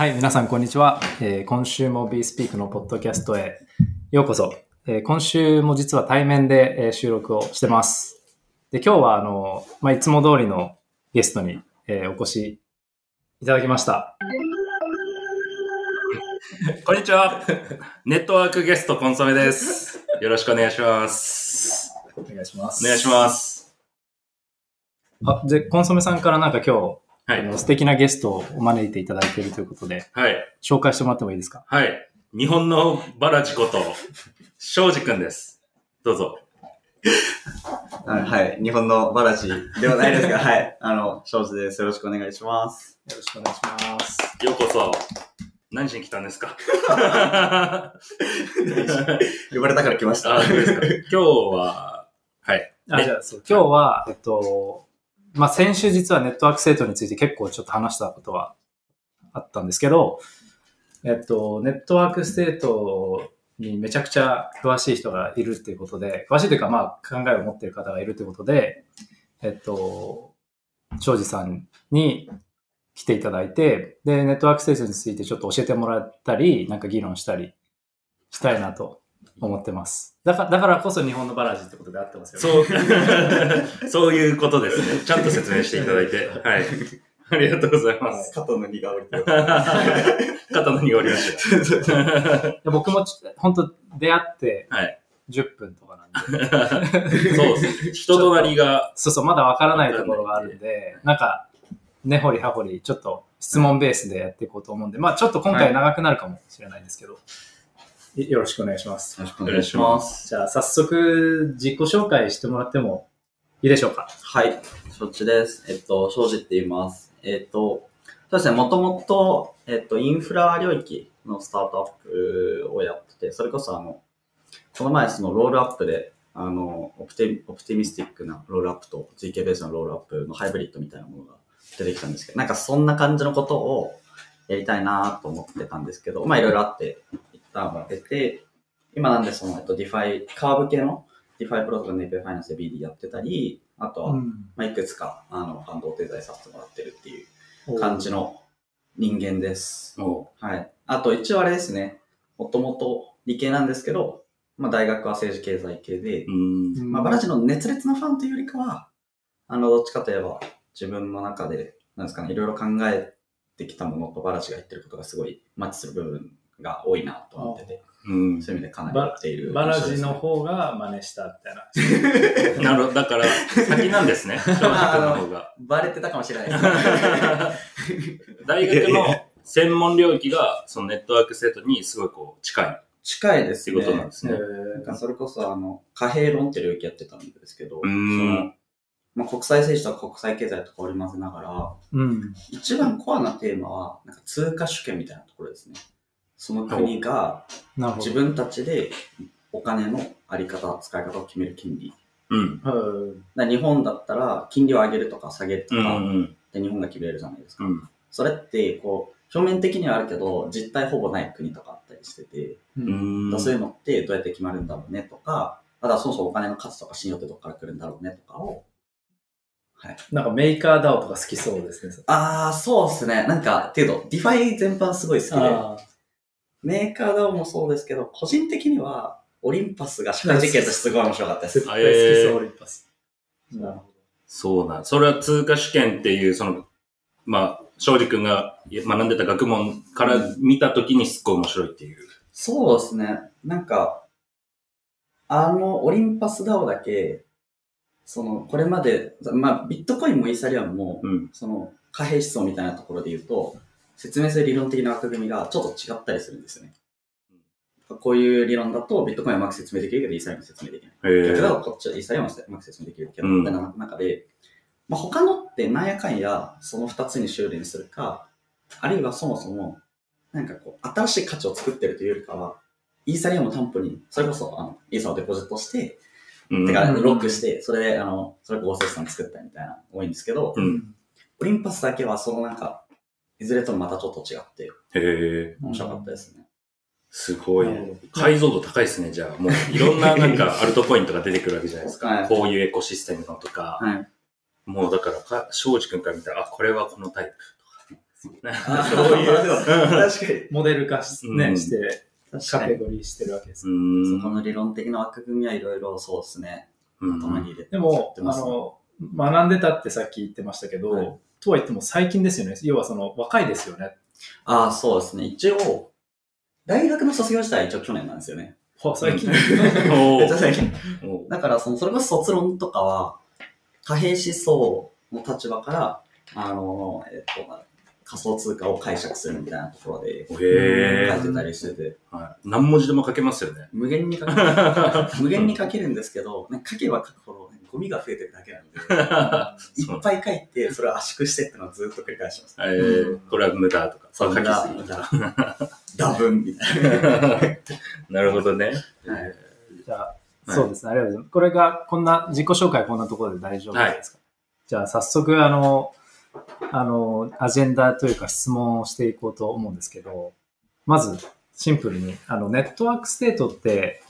はい、皆さんこんにちは。えー今週も BeSpeak のポッドキャストへようこそ。えー今週も実は対面で、えー収録をしてます。で、今日はあの、まあ、いつも通りのゲストに、えーお越しいただきました。こんにちは。ネットワークゲストコンソメです。よろしくお願いします。お願いします。お願いします。あ、で、コンソメさんからなんか今日、はい。あの素敵なゲストをお招いていただいているということで、はい。紹介してもらってもいいですか？はい。日本のバラジこと、庄司くんです。どうぞ。はい、はい。日本のバラジではないですが、はい。あの、庄司です。よろしくお願いします。よろしくお願いします。ようこそ。何しに来たんですか？呼ばれたから来ました。あそうですか 今日は、はい。あ、じゃあ、そう、今日は、えっと、まあ、先週実は network state について結構ちょっと話したことはあったんですけど、えっと、 network state にめちゃくちゃ詳しい人がいるっていうことで、詳しいというか、まあ、考えを持っている方がいるということで、えっと、庄司さんに来ていただいて、で、 network state についてちょっと教えてもらったり、なんか議論したりしたいなと思ってます。だから、だからこそ日本のバラジってことであってますよね。そう、そういうことですね。ちゃんと説明していただいて。はい。ありがとうございます。肩の荷が降りてる。肩の荷が下りました。で僕もち本当出会ってはい。10分とかなんで、そうですね。人となりが、そうそう、まだわからないところがあるんで、なんか、根掘り葉掘り、ちょっと質問ベースでやっていこうと思うんで、まあちょっと今回長くなるかもしれないんですけど、いよろしくお願いします。よろしくお願いします。じゃあ早速自己紹介してもらってもいいでしょうか？はい。承知です。えっと、庄司って言います。えっと、そうですね、もともと、えっと、インフラ領域のスタートアップをやってて、それこそあの、この前そのロールアップで、あの、オプテオプティミスティックなロールアップと GK ベースのロールアップのハイブリッドみたいなものが出てきたんですけど、なんかそんな感じのことをやりたいなと思ってたんですけど、まあいろいろあって、一旦分けて、今なんでその、えっと、 DeFi、Curve 系の DeFi プロトコル Napier Finance で BD やってたり、あとは、まあ、いくつか、あの、ファンドを手伝いさせてもらってるっていう感じの人間です。もはい。あと、一応あれですね、もともと理系なんですけど、まあ、大学は政治経済系でまあ、バラジの熱烈なファンというよりかは、あの、どっちかといえば、自分の中で、なんですかね、いろいろ考えてきたものとバラジが言ってることがすごいマッチする部分が多いなと思ってて、うん。そういう意味でかなりやっているバラジの方が真似したみたいな。なるほど。だから、先なんですね。庄司君の方が。バレてたかもしれないです。大学の専門領域が、そのネットワーク生徒にすごいこう、近いっ近いですね。ていうことなんですね。なんかそれこそあの、貨幣論っていう領域やってたんですけど、そのまあ、国際政治とか国際経済とか織り交ぜながら、うん。一番コアなテーマは、なんか通貨主権みたいなところですね。その国が。自分たちでお金のあり方、使い方を決める権利。うん。日本だったら金利を上げるとか下げるとうんか、うんで日本が決めれるじゃないですか。うん。それって、こう、表面的にはあるけど、実態ほぼない国とかあったりしてて、う。うんん。そういうのってどうやって決まるんだろうねとか、あとはそもそもお金の価値とか信用ってどこから来るんだろうねとかを、はい。なんかメーカー DAO とか好きそうですね。あー、そうですね。なんか、っていうと、 DeFi 全般すごい好きで、あ MakerDAO もそうですけど、個人的には、 Olympus が社会実験としてすごい面白かったです。絶対好きそう、 Olympus。なるほそうなん。それは通貨主権っていう、その、まあ、庄司君が学んでた学問から見たときにすっごい面白いっていう。そうですね。なんか、あの、オリンパスダオだけ、その、これまで、まあ、ビットコインもイーサリアムも、うん。その、貨幣思想みたいなところで言うと、説明する理論的な枠組みがちょっと違ったりするんですよね。こういう理論だと、ビットコインはうまく説明できるけど、イーサリアムは説明できない。逆だとこっちはイーサリアムはうまく説明できるけど、うんみたいな中で、まあ、他のってなんやかんや、その二つに修練するか、あるいはそもそも、なんかこう、新しい価値を作ってるというよりかは、イーサリアムを担保に、それこそ、あの、イーサをデポジットして、うんてか、うんロックして、それで、あの、それ合成資産作ったみたいな、多いんですけど、うん。オリンパスだけは、そのなんか、いずれともまたちょっと違って、へえ。面白かったですね。すごい。解像度高いですね、じゃあ。もう、いろんななんか、アルトポイントが出てくるわけじゃないですか。はいこういうエコシステムのとか。はい。もうだからか、庄司君から見たら、あ、これはこのタイプそういう。確かに。モデル化し,、ねうんして。カテゴリーしてるわけです。そこの理論的な枠組みはいろいろそうですね。うん頭に入れて。でも、あやってますねの、学んでたってさっき言ってましたけど、はいとは言っても最近ですよね。要はその若いですよね。ああ、そうですね。一応、大学の卒業自体は一応去年なんですよね。ほ最近。おめっちゃー最近。だから、その、それこそ卒論とかは、貨幣思想の立場から、あの、えっと、まあ仮想通貨を解釈するみたいなところで、へえ書いてたりしてて、はい。何文字でも書けますよね。無限に書ける、無限に書けるんですけど、ね、書けば書くほど、ね、ゴミが増えてるだけなんで、いっぱい書いて、それを圧縮してってのをずっと繰り返します。えー、これは無駄とか。そんな、書きすぎ。ダブンみたいな。なるほどね。はいじゃあ、はいそうですね。ありがとうございます。これが、こんな、自己紹介こんなところで大丈夫ですか、じゃあ、早速、あの、あの、アジェンダというか質問をしていこうと思うんですけど、まず、シンプルに、あの、 network state って、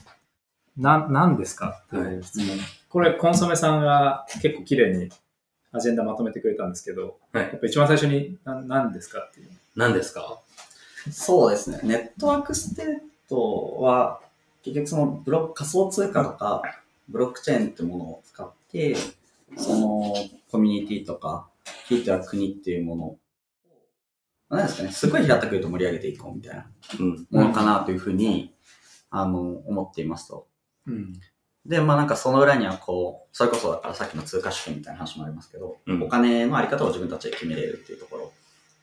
な、何ですか？っていう質問。これ、コンソメさんが結構綺麗にアジェンダまとめてくれたんですけど、はいやっぱ一番最初にな何ですか？っていう。何ですか？そうですね。ネットワークステートは、結局そのブロック仮想通貨とか、ブロックチェーンってものを使って、そのコミュニティとか、ひいては国っていうものを、何ですかね、すごい平たく言うと盛り上げていこうみたいなうん。ものかなというふうに、あの、思っていますと。うん。で、まあなんかその裏にはこう、それこそだからさっきの通貨主権みたいな話もありますけど、うんお金のあり方を自分たちで決めれるっていうところ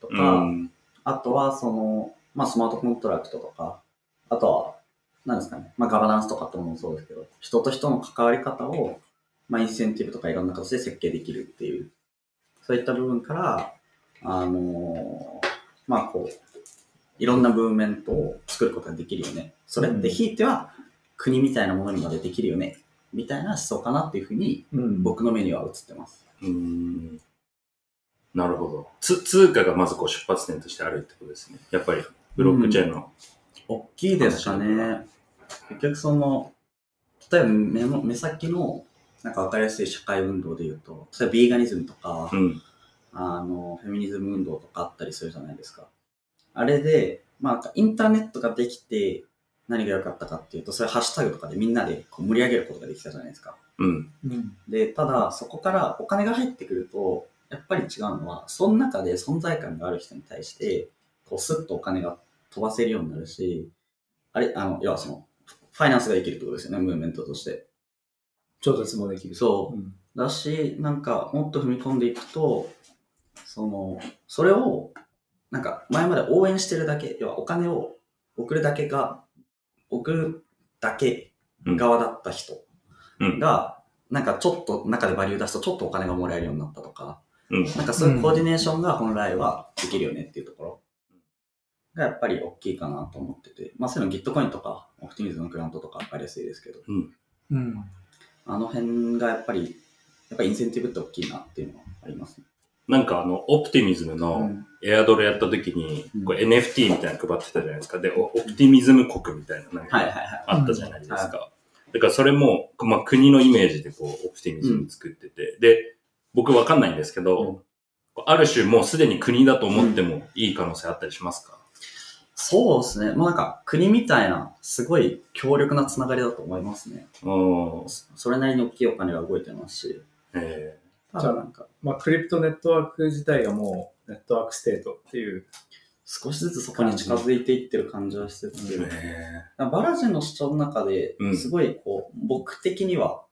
とうか、ん。あとは、その、まあ、スマートコントラクトとか、あとは、何ですかね、まあ、ガバナンスとかってものもそうですけど、人と人の関わり方を、まあ、インセンティブとかいろんな形で設計できるっていう、そういった部分から、あのーまあ、こう、いろんなムーブメントを作ることができるよね。それって、ひいては、国みたいなものにまでできるよね。みたいな思想かなっていうふうに、うん。僕の目には映ってます。うん。なるほど。つ、通貨がまずこう出発点としてあるってことですね。やっぱり、ブロックチェーンの。大きいですかね。結局その、例えば目の目先の、なんか分かりやすい社会運動で言うと、例えばビーガニズムとか、うん。あの、フェミニズム運動とかあったりするじゃないですか。あれで、まあなんかインターネットができて何が良かったかっていうと、それハッシュタグとかでみんなでこう盛り上げることができたじゃないですか。うん。うん。で、ただそこからお金が入ってくると、やっぱり違うのは、その中で存在感がある人に対して、こうスッとお金が飛ばせるようになるし、あれ、あの、要はその、ファイナンスができるってことですよね、ムーブメントとして。調達もできる。そううん。だし、なんか、もっと踏み込んでいくと、その、それを、なんか、前まで応援してるだけ、要はお金を送るだけが、送るだけ側だった人うん。が、なんかちょっと中でバリュー出すとちょっとお金がもらえるようになったとか、うん。なんかそういうコーディネーションが本来はできるよねっていうところがやっぱり大きいかなと思ってて、まあそういうの Gitcoin とか、オプティミズムのグラントとか分かりやすいですけど、うん。あの辺がやっぱり、やっぱりインセンティブって大きいなっていうのはありますね。なんかあの、オプティミズムうのんエアドルやった時にうん、これ NFT みたいなの配ってたじゃないですか。で、オオプティミズム国みたいなのが。あったじゃないですか。だからそれも、まあ国のイメージでこう、 Optimism 作ってて。で、僕わかんないんですけど、ある種もうすでに国だと思ってもいい可能性あったりしますか、そうですね。まあなんか国みたいな、すごい強力なつながりだと思いますね。うん。それなりに大きいお金が動いてますし、えただなんかまあ、クリプトネットワーク自体がもう network state っていう。少しずつそこに近づいていってる感じはしてて、ー、えバラジンの主張の中でう、んすごいこう、僕的には、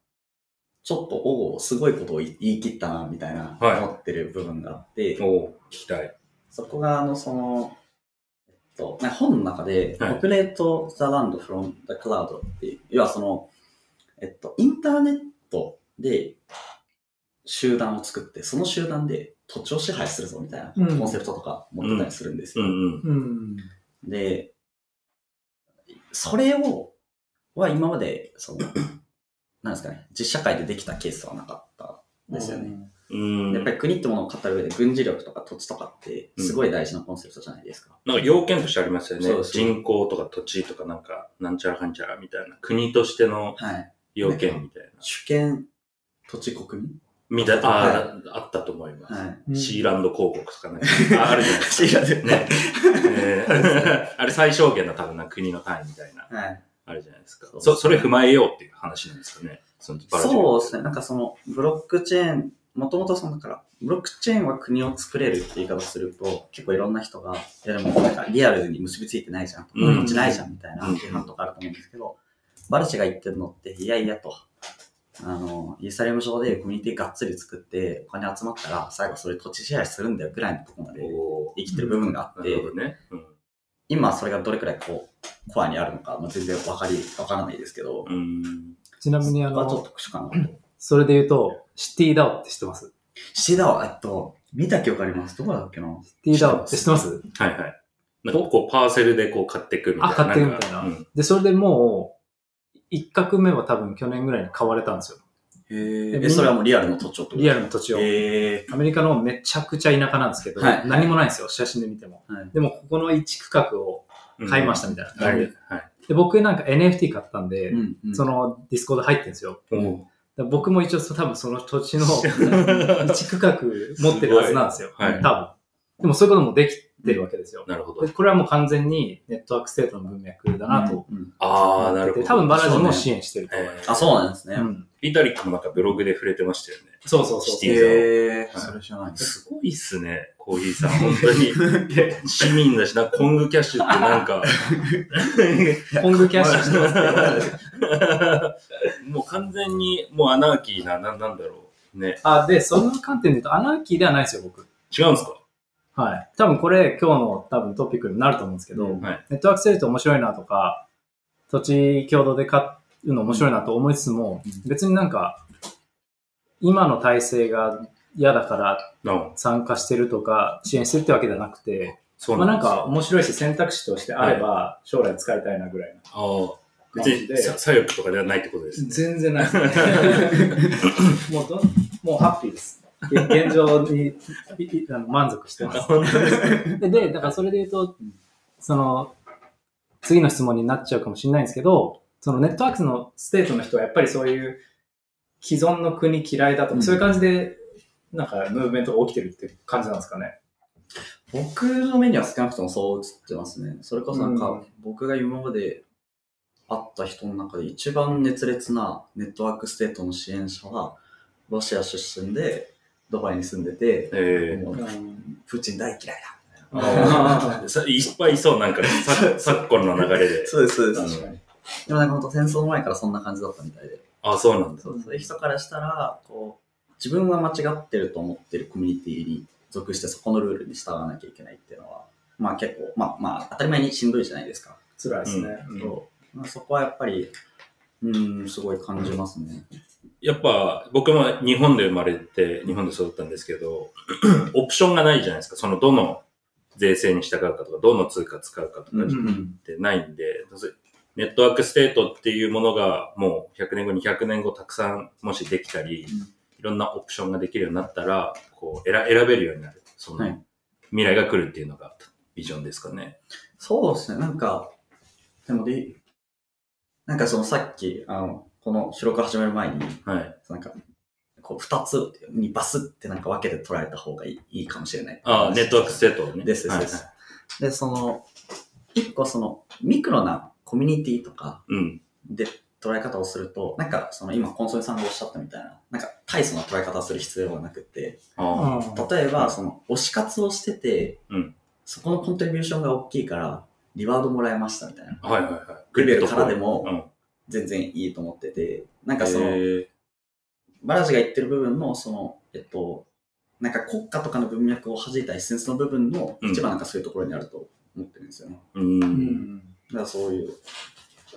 ちょっと、おお、すごいことを言い言い切ったな、みたいな、はい思ってる部分があって、ー、おう聞きたい。そこが、あの、その、と、本の中で、はい Populate the land from the cloud っていう、要はその、えっと、インターネットで集団を作って、その集団で土地を支配するぞ、みたいなうんコンセプトとか持ってたりするんですよ。で、それを、は今まで、その、なんですかね、実社会でできたケースはなかったんですよね。うん。やっぱり国ってものを語る上で軍事力とか土地とかってすごい大事なコンセプトじゃないですか。なんか要件としてありますよね。人口とか土地とかなんか、なんちゃらかんちゃらみたいな。国としてのはい。要件みたいな。主権、土地、国民みたいな、はいああったと思います。はい。シーランド広告とかなんか、ああるじゃないですか。シーランドね。え ーあれ最小限の多分な国の単位みたいな、はい。あるじゃないですか。そうそそれ踏まえようっていう話なんですかね。そのバラジルそうですね。なんかその、ブロックチェーン、もともとそのだから、ブロックチェーンは国を作れるって言い方すると、結構いろんな人が、いやでもなんかリアルに結びついてないじゃんとか、うんこっちないじゃんみたいなうん批判とかあると思うんですけど、バルチが言ってるのって、いやいやと、あの、イーサリアム上でコミュニティがっつり作って、お金集まったら、最後それ土地支配するんだよぐらいのところまで生きてる部分があって、ね。うん今それがどれくらいこう、コアにあるのか、まあ、全然わかり、わからないですけど、うん。ちなみにあの、そこはちょっと特殊かなと。それで言うと、シティダオって知ってます？C だわ、えっと、見た記憶あります？どこだっけな？シティダオって知ってます？はいはい。なんかこう、パーセルでこう買っていくみたいな。あ、買ってるみたいな。うんで、それでもう、一画目は多分去年ぐらいに買われたんですよ。へえ、それはもうリアルの土地をってことリアルの土地を。アメリカのめちゃくちゃ田舎なんですけど、はい何もないんですよ、写真で見ても。はいでも、ここの一区画を買いましたみたいなはい。感じで。はい。で、僕なんか NFT 買ったんで、うんうんその Discord 入ってるんですよ。おーだから僕も一応多分その土地の 一区画持ってるはずなんですよ。はい多分。でもそういうこともできてるわけですよ。なるほどで。これはもう完全に network state の文脈だなとうんうんああ、なるほど。多分バラジも支援してると思います。えあ、そうなんですね。うんビタリックもなんかブログで触れてましたよね。そうそうそう CityDAO へえ、はいそれ知らないです。すごいっすね、コーヒーさん。本当に。市民だしな、 KONG Cash ってなんか、KONG Cash してますけど。もう完全にもうアナーキーな、ななんだろう。ね。あ、で、その観点で言うと、アナーキーではないですよ、僕。違うんですか？はい。多分これ、今日の多分トピックになると思うんですけど、うんはい。 network state 面白いなとか、土地共同で買うの面白いなと思いつつも、うん別になんか、今の体制が嫌だからな参加してるとか、支援してるってわけじゃなくて、そうまあなんか面白いし選択肢としてあれば、将来使いたいなぐらいなああ。別。にさ左翼とかではないってことですね。全然ないですね。もうど、もうハッピーです。げ現状に満足してます。で、でだからそれで言うと、その、次の質問になっちゃうかもしれないんですけど、そのネットワークスの state の人はやっぱりそういう既存の国嫌いだとか、うんそういう感じで、なんかムーブメントが起きてるって感じなんですかね？僕の目には少なくともそう映ってますね。それこそなんか、うん僕が今まで会った人の中で一番熱烈な network state の支援者は、ロシア出身で、ドバイに住んでて、えもうプーチン大嫌いだ。いっぱいいそう、なんか、さ昨今の流れで。そうです、そうでうんす。でもなんか本当戦争の前からそんな感じだったみたいで。あそうなんだ。そうそういう人からしたら、こう、自分は間違ってると思ってるコミュニティに属してそこのルールに従わなきゃいけないっていうのは、まあ結構、まあまあ当たり前にしんどいじゃないですか。辛いですね。うんそうまあ、そこはやっぱり、うん、すごい感じますね。やっぱ、僕も日本で生まれて、日本で育ったんですけど、オプションがないじゃないですか。その、どの税制に従うかとか、どの通貨使うかとかうんってないんで、network state っていうものがもう100年後、200年後たくさんもしできたり、いろんなオプションができるようになったら、こう選選べるようになる。その、はい未来が来るっていうのがビジョンですかね。そうですね、なんか、でもで、なんかそのさっき、あの、この収録始める前に、はい。なんか、こう、二つにバスってなんか分けて捉えた方がいいいいかもしれない。ああ、 network state をね。ですですですで、その、一個その、ミクロなコミュニティとかうん。で捉え方をすると、なんかその今コンソメさんがおっしゃったみたいな、なんか大層な捉え方をする必要はなくて、ああ。例えばその推し活をしてて、うんそこのコントリビューションが大きいから、リワードもらえましたみたいな。はいはいはい。レベルからでもうん。全然いいと思ってて、なんかその、バラジが言ってる部分の、その、えっと、なんか国家とかの文脈を弾いたエッセンスの部分のうん一番なんかそういうところにあると思ってるんですよね。うんうんだからそういう、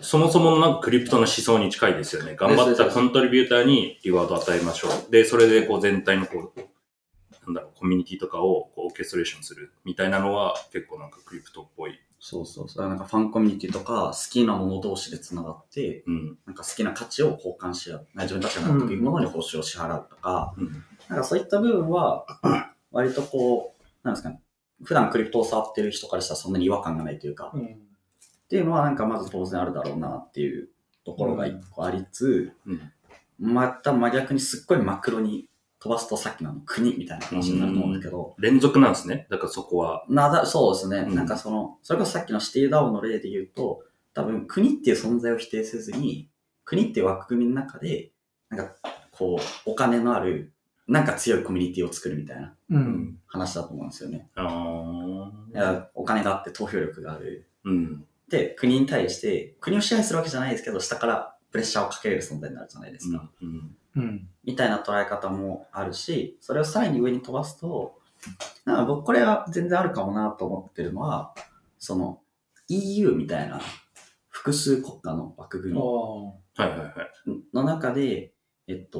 そもそものなんかクリプトの思想に近いですよね。頑張ったコントリビューターにリワードを与えましょう。で、それでこう全体のこう、なんだろう、コミュニティとかをこうオーケストレーションするみたいなのは結構なんかクリプトっぽい。そうそうそう。なんかファンコミュニティとか好きなもの同士で繋がって、うん。なんか好きな価値を交換し合う。自分たちが納得いくものに報酬を支払うとか、うん。なんかそういった部分は、割とこう、なんですかね。普段クリプトを触ってる人からしたらそんなに違和感がないというか、うんっていうのはなんかまず当然あるだろうなっていうところが一個ありつ。また真逆にすっごいマクロに飛ばすとさっきの国みたいな話になると思うんですけど、連続なんですね。だからそこは。なだ、そうですね。うんなんかその、それこそさっきのシティダウンの例で言うと、多分国っていう存在を否定せずに、国っていう枠組みの中で、なんかこう、お金のある、なんか強いコミュニティを作るみたいなう。うん話だと思うんですよね。ああ。いやお金があって投票力がある。うん。で、国に対して、国を支配するわけじゃないですけど、下からプレッシャーをかけれる存在になるじゃないですか。うん。うん。みたいな捉え方もあるし、それをさらに上に飛ばすと、なんか僕これは全然あるかもなと思ってるのは、その EU みたいな複数国家の枠組み。の中で、えっと、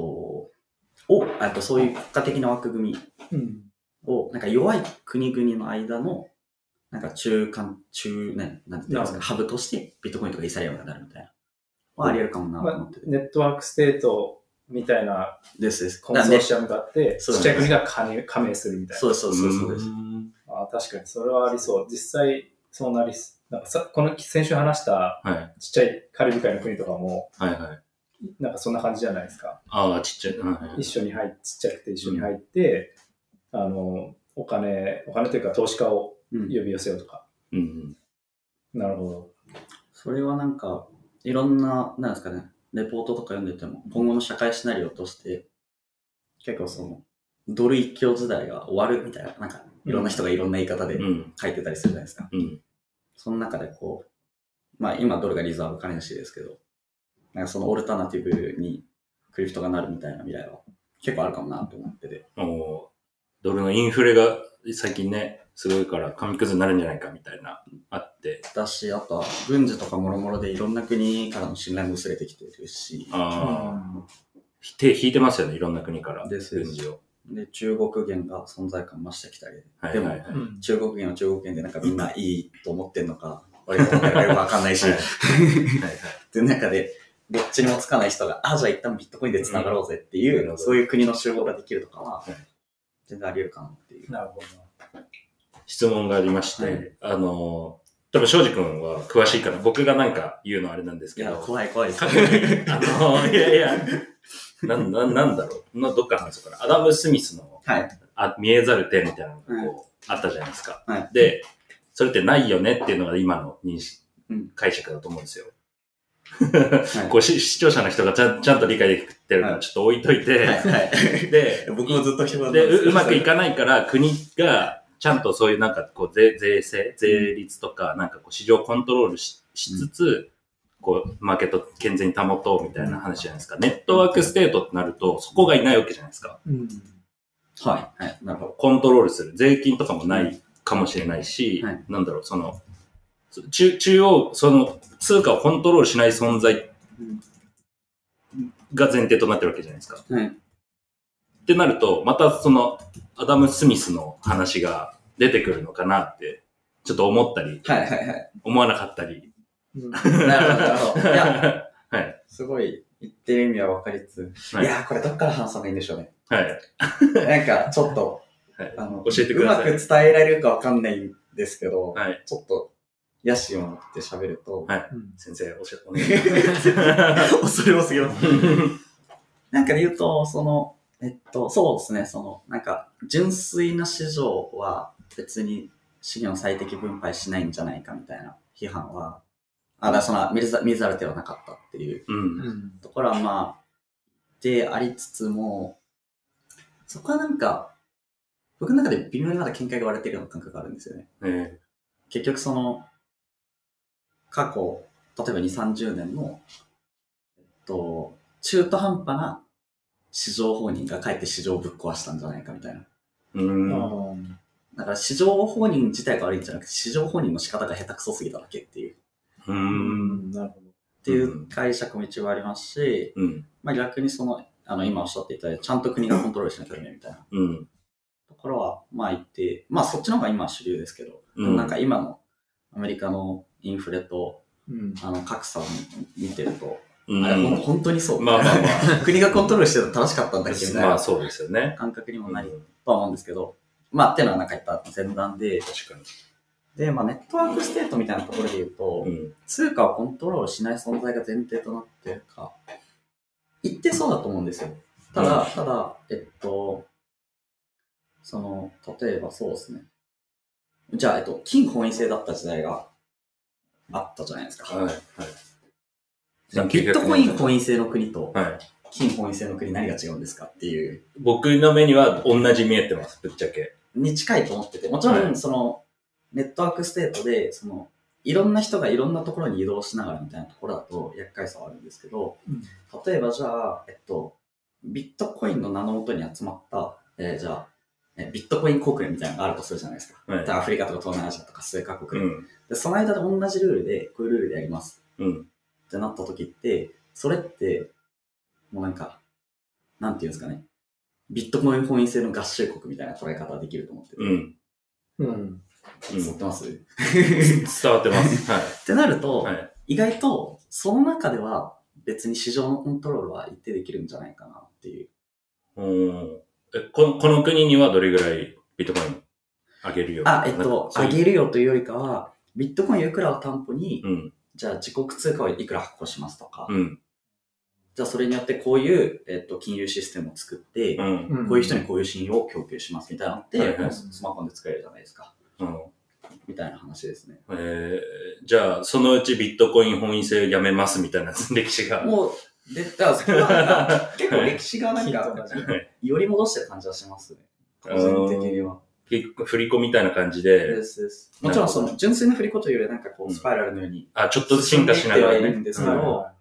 を、あとそういう国家的な枠組みうん。を、なんか弱い国々の間の、なんか中間、中、ね、なんていうんですか、ハブとしてビットコインとかイーサリアムがなるみたいな。はあり得るかもなと思ってて。ネットワークステートみたいなですで？す。コンソーシアムがあって、ちそうっちゃい国が加入加盟するみたいな。そうです、そうです、そうです。んあ確かに、それはありそう。実際、そうなりす、なんかさ、この先週話したはい。ちっちゃいカリブ海の国とかも、はいはい。なんかそんな感じじゃないですか。ああ、ちっちゃい。はいはい一緒に入って、ちっちゃくて一緒に入って、あの、お金、お金というか投資家をうん呼び寄せようとか。うん。なるほど。それはなんか、いろんな、なんですかね、レポートとか読んでても、今後の社会シナリオとして、結構その、ドル一強時代が終わるみたいな、なんか、いろんな人がいろんな言い方でうん。書いてたりするじゃないですか。うん。その中でこう、まあ今ドルがリザーブ金主ですけど、なんかそのオルタナティブにクリプトがなるみたいな未来は結構あるかもなと思ってて。おードルのインフレが最近ね、すごいから紙くずになるんじゃないかみたいな、あ。だし、あとは軍事とかもろもろでいろんな国からの信頼も薄れてきてるし、ああ。手引いてますよね、いろんな国から。です軍事を。で、中国元が存在感増してきたり、でもはいはいはい。うん中国元は中国元でなんかみんないいと思ってんのか、俺が思ってるかよくわかんないし、はい はいはい。で、中で、どっちにもつかない人が、あ、じゃあ一旦ビットコインで繋がろうぜっていう、うんそういう国の集合ができるとかははい、全然あり得るかなっていう。なるほど。質問がありまして、はいあの、多分庄司君は詳しいから、僕がなんか言うのはあれなんですいや、けど、怖い怖いですあの、いやいや、なん、なん、なんだろう。などっから話そうかな。アダム・スミスの、はい。あ見えざる手みたいなのがこう、あったじゃないですか。はいで、それってないよねっていうのが今の認識、うん解釈だと思うんですよ。はい こうし視聴者の人がちゃんちゃんと理解できてるのはちょっと置いといて、はい。はい。で、僕もずっと人で、ううまくいかかないから、国が、ちゃんとそういうなんかこう税、税制、税率とか、なんかこう市場コントロールししつつ、こう、マーケット健全に保とうみたいな話じゃないですか。ネットワークステートってなると、そこがいないわけじゃないですか。うん。はい。はい。なるほど。コントロールする。税金とかもないかもしれないし、はいなんだろう、その、中、中央、その、通貨をコントロールしない存在うんが前提となってるわけじゃないですか。はい。ってなると、またその、アダム・スミスの話が出てくるのかなって、ちょっと思ったり、はい。はい。はい。思わなかったり。うんなるほど。なるほど。いや、はい。すごい言ってる意味は分かりつつ、はいいやー、これどっから話した方がいいんでしょうね。はい。なんか、ちょっと、はいあの、教えてくださいうまく伝えられるか分かんないんですけど、はい。ちょっと、野心を持って喋ると、はいうん先生、おしゃ、お願いします。恐れ多すぎます。なんかで言うと、その、えっと、そうですね、その、なんか、純粋な市場は別に資源を最適分配しないんじゃないかみたいな批判は、あ、だその、見ざ見ざる手はなかったっていううん。うん。ところはまあ、でありつつも、そこはなんか、僕の中で微妙にまだ見解が割れてるような感覚があるんですよね。え結局その、過去、例えば2、30年の、えっと、中途半端な市場放任がかえって市場をぶっ壊したんじゃないかみたいな。ーうん。あだから市場放任自体が悪いんじゃなくて、市場放任の仕方が下手くそすぎただけっていう、っう。んん。なるほど。ていう解釈も一応ありますし、うん。まあ逆にその、あの、今おっしゃっていただいた、ちゃんと国がコントロールしなきゃダメみたいなうん。ところは、まあ言って、まあそっちの方が今は主流ですけど、うんなんか今のアメリカのインフレと、うん。あの、格差を見てると、うん。あれ、ほん本当にそう。まあまあま 国がコントロールしてるの正しかったんだっけみたいなまあそうですよね。感覚にもなりうんとは思うんですけど、まあ、っていうのはなんか言った前段で、確かに。で、まあ、ネットワークステートみたいなところで言うと、うん。通貨をコントロールしない存在が前提となってるか、言ってそうだと思うんですよ。ただ、ただ、えっと、その、例えばそうですね。じゃあ、えっと、金本位制だった時代があったじゃないですか。はい。はい。じゃあビットコイン本位制の国とはい。金本位制の国何が違うんですかっていう、僕の目には同じ見えてます、ぶっちゃけ。に近いと思ってて、もちろん、はいその、ネットワークステートで、その、いろんな人がいろんなところに移動しながらみたいなところだと厄介さはあるんですけど、うん例えばじゃあ、えっと、ビットコインの名のもとに集まった、えーじゃあ、えビットコイン国連みたいなのがあるとするじゃないですか。はいでアフリカとか東南アジアとか数カ国で,、ん。で。その間で同じルールで、こういうルールでやりますうん。ってなった時って、それって、もうなんか、なんていうんですかね。ビットコイン本位制の合衆国みたいな捉え方ができると思ってて。うん。うん。うん伝ってます、っ伝わってます。はい。てなると、はい。意外と、その中では別に市場のコントロールは一定できるんじゃないかなっていう。うんえこのこの国にはどれぐらいビットコインあげるよあ、えっと、そういう上げるよというよりかは、ビットコインいくらを担保に、うん。じゃあ自国通貨をいくら発行しますとか、うん。じゃあそれによってこういう、えっと、金融システムを作って、うん。こういう人にこういう信用を供給しますみたいなのって、うスマホで作れるじゃないですか。うん。みたいな話ですね。えー、じゃあ、そのうちビットコイン本位制やめますみたいな歴史が。もう、で、だから 結構歴史がなんかより戻してる感じはしますね。個人的には。振り子みたいな感じで、ですですもちろんその純粋な振り子というよりなんかこうスパイラルのようにあ、ちょっと進化しながらね。いってはいるんですけどうん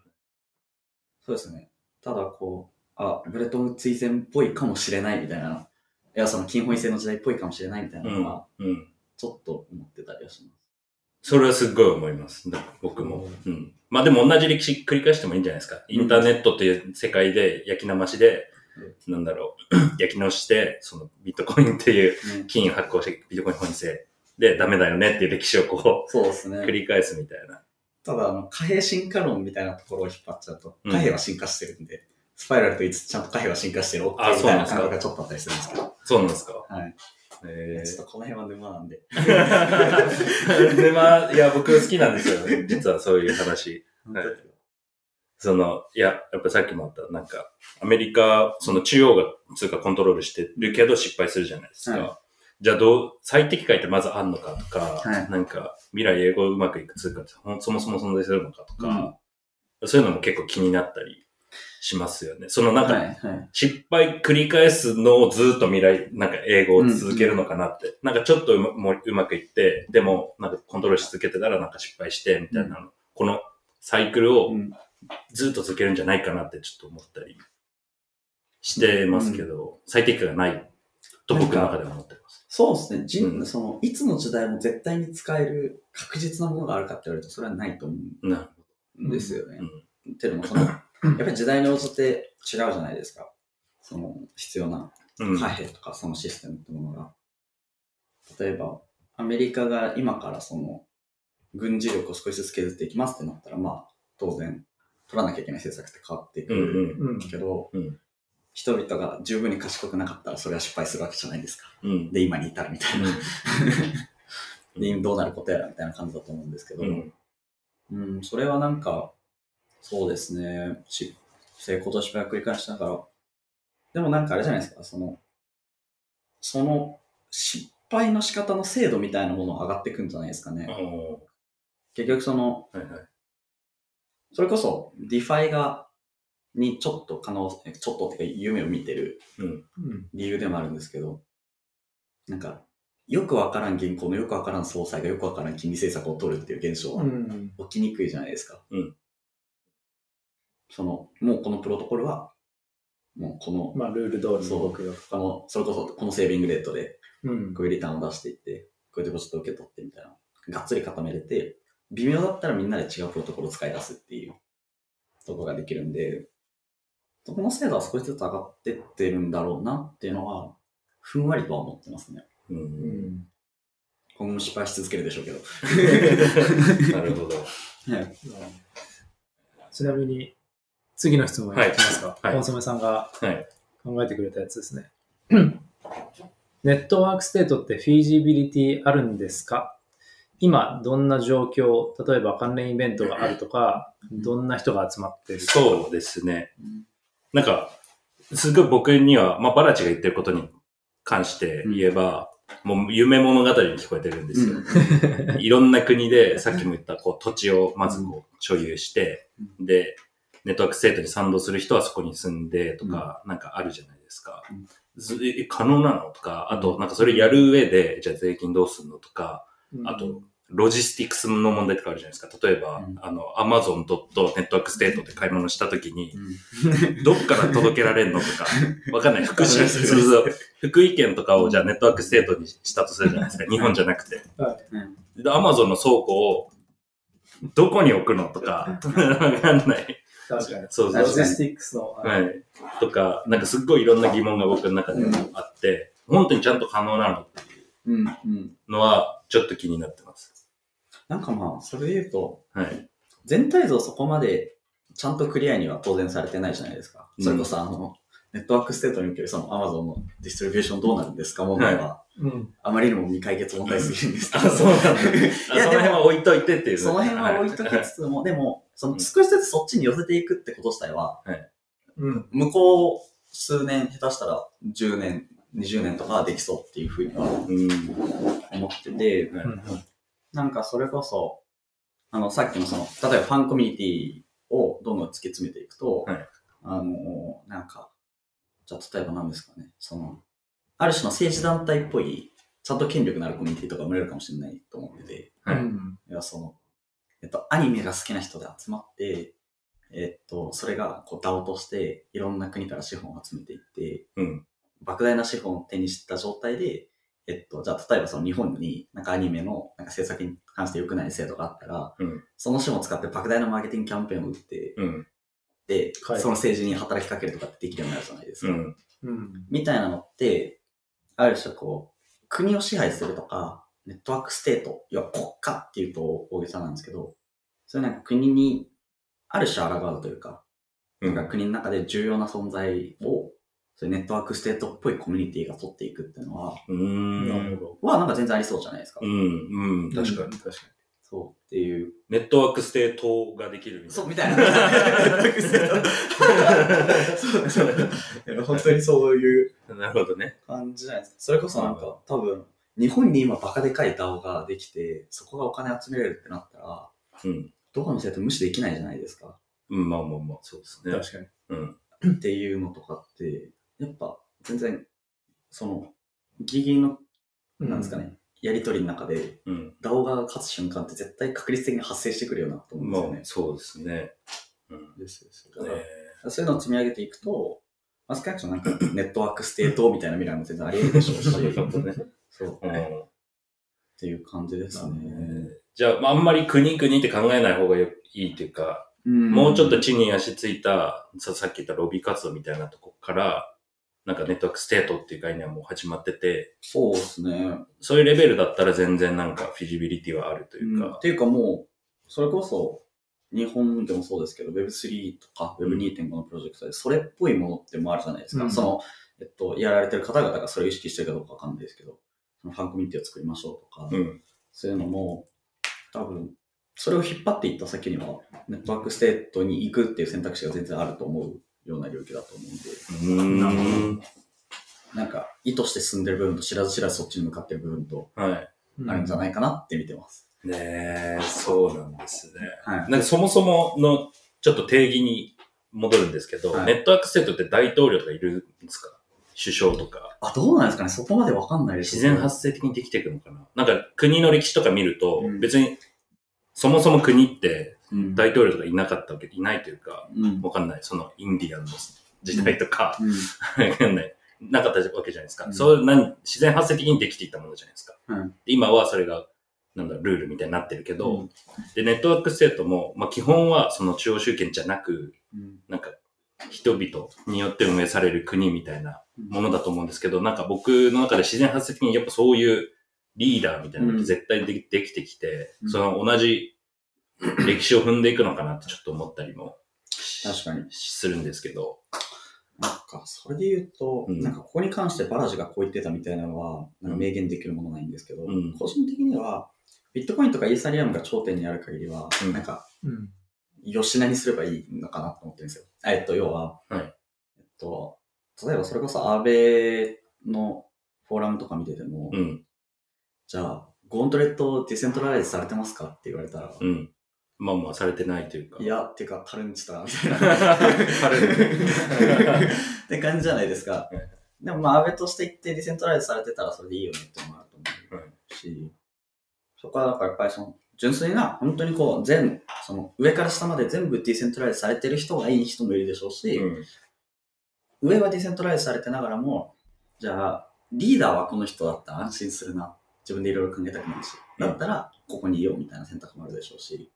そうですね。ただこう、あ、ブレトンウッズ以前っぽいかもしれないみたいな。いや、その金本位制の時代っぽいかもしれないみたいなのは、うん。ちょっと思ってたりはします。それはすっごい思います。だ僕も。うん。まあでも同じ歴史繰り返してもいいんじゃないですか。インターネットっていう世界で焼き生しで、なんだろう、焼き直して、そのビットコインっていうね金発行してビットコイン本位制でダメだよねっていう歴史をこう、そうですね繰。り返すみたいな。ただ、あの、貨幣進化論みたいなところを引っ張っちゃうと、うん貨幣は進化してるんで、スパイラルと言いつつちゃんと貨幣は進化してる OK みあたいなそうなんですか感覚がちょっとあったりするんですけど、そうなんですかはい。えちょっとこの辺は沼なんで。ー、で、まあ、いや、僕好きなんですよね。実はそういう話。はいその、いや、やっぱさっきもあった、なんか、アメリカ、その中央が通貨コントロールしてるけど失敗するじゃないですか。はじゃあどう、最適解ってまずあんのかとか、はいなんか、未来英語うまくいく通貨ってそもそも存在するのかとか、そういうのも結構気になったりしますよね。そのなんか、はい、はい。失敗繰り返すのをずっと未来、なんか英語を続けるのかなって。なんかちょっとうまもううまくいって、でもなんかコントロールし続けてたらなんか失敗して、みたいなの、このサイクルをうんずっと続けるんじゃないかなってちょっと思ったりしてますけど、最適化がないと僕の中では思ってます。そうですね。人うんその、いつの時代も絶対に使える確実なものがあるかって言われると、それはないと思うんですよね。うんっていうのも、その、やっぱり時代に応じて違うじゃないですか。その、必要なうん。貨幣とかそのシステムってものが。例えば、アメリカが今からその、軍事力を少しずつ削っていきますってなったら、まあ、当然、取らなきゃいけない政策って変わっていく。けど、うん人々が十分に賢くなかったらそれは失敗するわけじゃないですか。うん。で、今に至るみたいな。うん で、どうなることやらみたいな感じだと思うんですけど、うん。うん、それはなんか、そうですね、し成功と失敗を繰り返しながら、でもなんかあれじゃないですか、その、その失敗の仕方の精度みたいなもの上がっていくんじゃないですかね。お結局その、ーはいはい。それこそ、 DeFi が、にちょっと可能、ちょっとっていうか夢を見てるうん。理由でもあるんですけど、なんか、よくわからん銀行のよくわからん総裁がよくわからん金利政策を取るっていう現象はうん。起きにくいじゃないですか。うんその、もうこのプロトコルは、もうこの、まあ、ルール通りそうに動くよ。この、それこそこのセービングレートで、うんこういうリターンを出していって、こういうデポジットを受け取ってみたいな、がっつり固めれて、微妙だったらみんなで違うプロトコルを使い出すっていうところができるんで、そこの精度は少しずつ上がってってるんだろうなっていうのは、ふんわりとは思ってますね。う。うんん。今後も失敗し続けるでしょうけど。なるほど。はいちなみに、次の質問いきますか。はいコンソメさんがはい。考えてくれたやつですね。ネットワークステートってフィージビリティあるんですか？今、どんな状況、例えば関連イベントがあるとか、どんな人が集まってるそうですね。なんか、すごい僕には、まあ、バラチが言ってることに関して言えば、もう夢物語に聞こえてるんですよ。いろんな国で、さっきも言った、こう、土地をまずこう、所有して、で、ネットワークステートに賛同する人はそこに住んでとか、なんかあるじゃないですか。可能なの？とか、あと、なんかそれやる上で、じゃあ税金どうすんの？とか、あと、ロジスティックスの問題とかあるじゃないですか。例えば、うんあの、アマゾンとネットワークステートで買い物したときに、うん どっから届けられるのとか、わかんない。福福井県とかをじゃあネットワークステートにしたとするじゃないですか。日本じゃなくて。うんで、アマゾンの倉庫をどこに置くのとか、わかんない。確かに。そうそう。ロジスティックスの。はい。とか、なんかすっごいいろんな疑問が僕の中であって、本当にちゃんと可能なのっていうん。うん。うのは、ちょっと気になってます。なんかまあ、それで言うと、はい。全体像そこまでちゃんとクリアには当然されてないじゃないですか。うんそれこそあの、ネットワークステートにおけるその Amazon のディストリビューションどうなるんですか問題は、うん。あまりにも未解決問題すぎるんですけど、あ。そうなんだ。あいそのや、でも、辺は置いといてっていうね。その辺は置いときつつも、でも、その少しずつそっちに寄せていくってこと自体は、うん。向こう数年、下手したら10年、20年とかはできそうっていうふうにはうん。思ってて、うん。なんかそれこそ、あの、さっきのその、例えばファンコミュニティをどんどん突き詰めていくと、はいあの、なんか、じゃあ例えば何ですかね、その、ある種の政治団体っぽい、ちゃんと権力のあるコミュニティとか生まれるかもしれないと思ってて、はいうん。いや、その、えっと、アニメが好きな人で集まって、えっと、それが、こう、DAO として、いろんな国から資本を集めていって、うん。莫大な資本を手にした状態で、えっと、じゃあ、例えばその日本に、なんかアニメの、なんか制作に関して良くない制度があったら、うんその資本を使って莫大なマーケティングキャンペーンを打って、うん。で、はいその政治に働きかけるとかってできるようになるじゃないですか。うん。うん。みたいなのって、ある種こう、国を支配するとか、ネットワークステート、要は国家っていうと大げさなんですけど、それなんか国に、ある種抗うというか、うんなんか国の中で重要な存在を、そういうネットワークステートっぽいコミュニティが取っていくっていうのは、うん。なるほど。はなんか全然ありそうじゃないですか。うん。うん。確かに。確かそうっていう。ネットワークステートができるみたいそう、な。みたいな。ネットワークステートそうそう本当にそういうなるほどね。感じじゃないですか。それこそなんか、多分、日本に今バカでかい DAO ができて、そこがお金集めれるってなったら、うん。どこの生徒無視できないじゃないですか。うん、まあまあまあ、そうですに。ね。確かに。うん。っていうのとかって、やっぱ全然、その、ギリギリの、なんですかね、やりとりの中で、うん。DAO が勝つ瞬間って絶対確率的に発生してくるよなと思うんですよねまあ、。そうですね。うん。ですですだからねそういうのを積み上げていくと、まあ、少なくともなんか ネットワークステートみたいな未来も全然あり得るでしょうし。そう、っうん。ていう感じですね。じゃあ、まああんまり国々って考えない方がいいというか、もうちょっと地に足ついた、ささっき言ったロビー活動みたいなとこから、なんかネットワークステートっていう概念はもう始まってて、そうですね。そういうレベルだったら全然なんかフィジビリティはあるというかうんっ、ていうかもう、それこそ、日本でもそうですけど、Web3 とか Web2.5 のプロジェクトで、それっぽいものってもあるじゃないですか。うんその、えっと、やられてる方々がそれを意識してるかどうかわかんないですけど、そのファンコミュニティを作りましょうとか、うん。そういうのも、多分、それを引っ張っていった先には、ネットワークステートに行くっていう選択肢が全然あると思うような領域だと思うんで、うーん。なんか、意図して進んでる部分と知らず知らずそっちに向かってる部分とはい。あるんじゃないかなって見てます。ねえ、そうなんですね。はい。なんかそもそものちょっと定義に戻るんですけど、はい Network State って大統領とかいるんですか？首相とか。あ、どうなんですかねそこまでわかんないです自然発生的にできていくのかな？なんか国の歴史とか見ると、うん別に、そもそも国ってうん。大統領とかいなかったわけ、いないというか、うん。わかんない。そのインディアンの時代とか、うん。わかんない。なかったわけじゃないですか。うんそう何自然発生的にできていったものじゃないですか。うんで今はそれが、なんだ、ルールみたいになってるけど、うんで、 Network State も、まあ基本はその中央集権じゃなく、うん。なんか、人々によって運営される国みたいなものだと思うんですけど、なんか僕の中で自然発生的にやっぱそういうリーダーみたいなのって絶対でできてきて、うんその同じ 歴史を踏んでいくのかなってちょっと思ったりも確かに。するんですけど。なんか、それで言うと、うんなんかここに関してバラジがこう言ってたみたいなのは、なんか明言できるものないんですけど、うん個人的には、ビットコインとかイーサリアムが頂点にある限りは、うんなんか、うん。よしなにすればいいのかなと思ってるんですよ。えっと、要は、はいえっと、例えばそれこそ Aave のフォーラムとか見てても、うん。じゃあ、 Gauntlet decentralized されてますかって言われたら、うん。まあまあ、されてないというか。いや、っていうか、カルンチだな、みたいな。カルンって感じじゃないですかうん。でもまあ、安倍として言ってディセントライズされてたらそれでいいよねってのもあると思うし、そこはだからやっぱりその、純粋な、本当にこう、全、その、上から下まで全部ディセントライズされてる人がいい人もいるでしょうし、うん。上はディセントライズされてながらも、じゃあ、リーダーはこの人だったら安心するな。自分でいろいろ考えたくないし。だったら、ここにいようみたいな選択もあるでしょうし。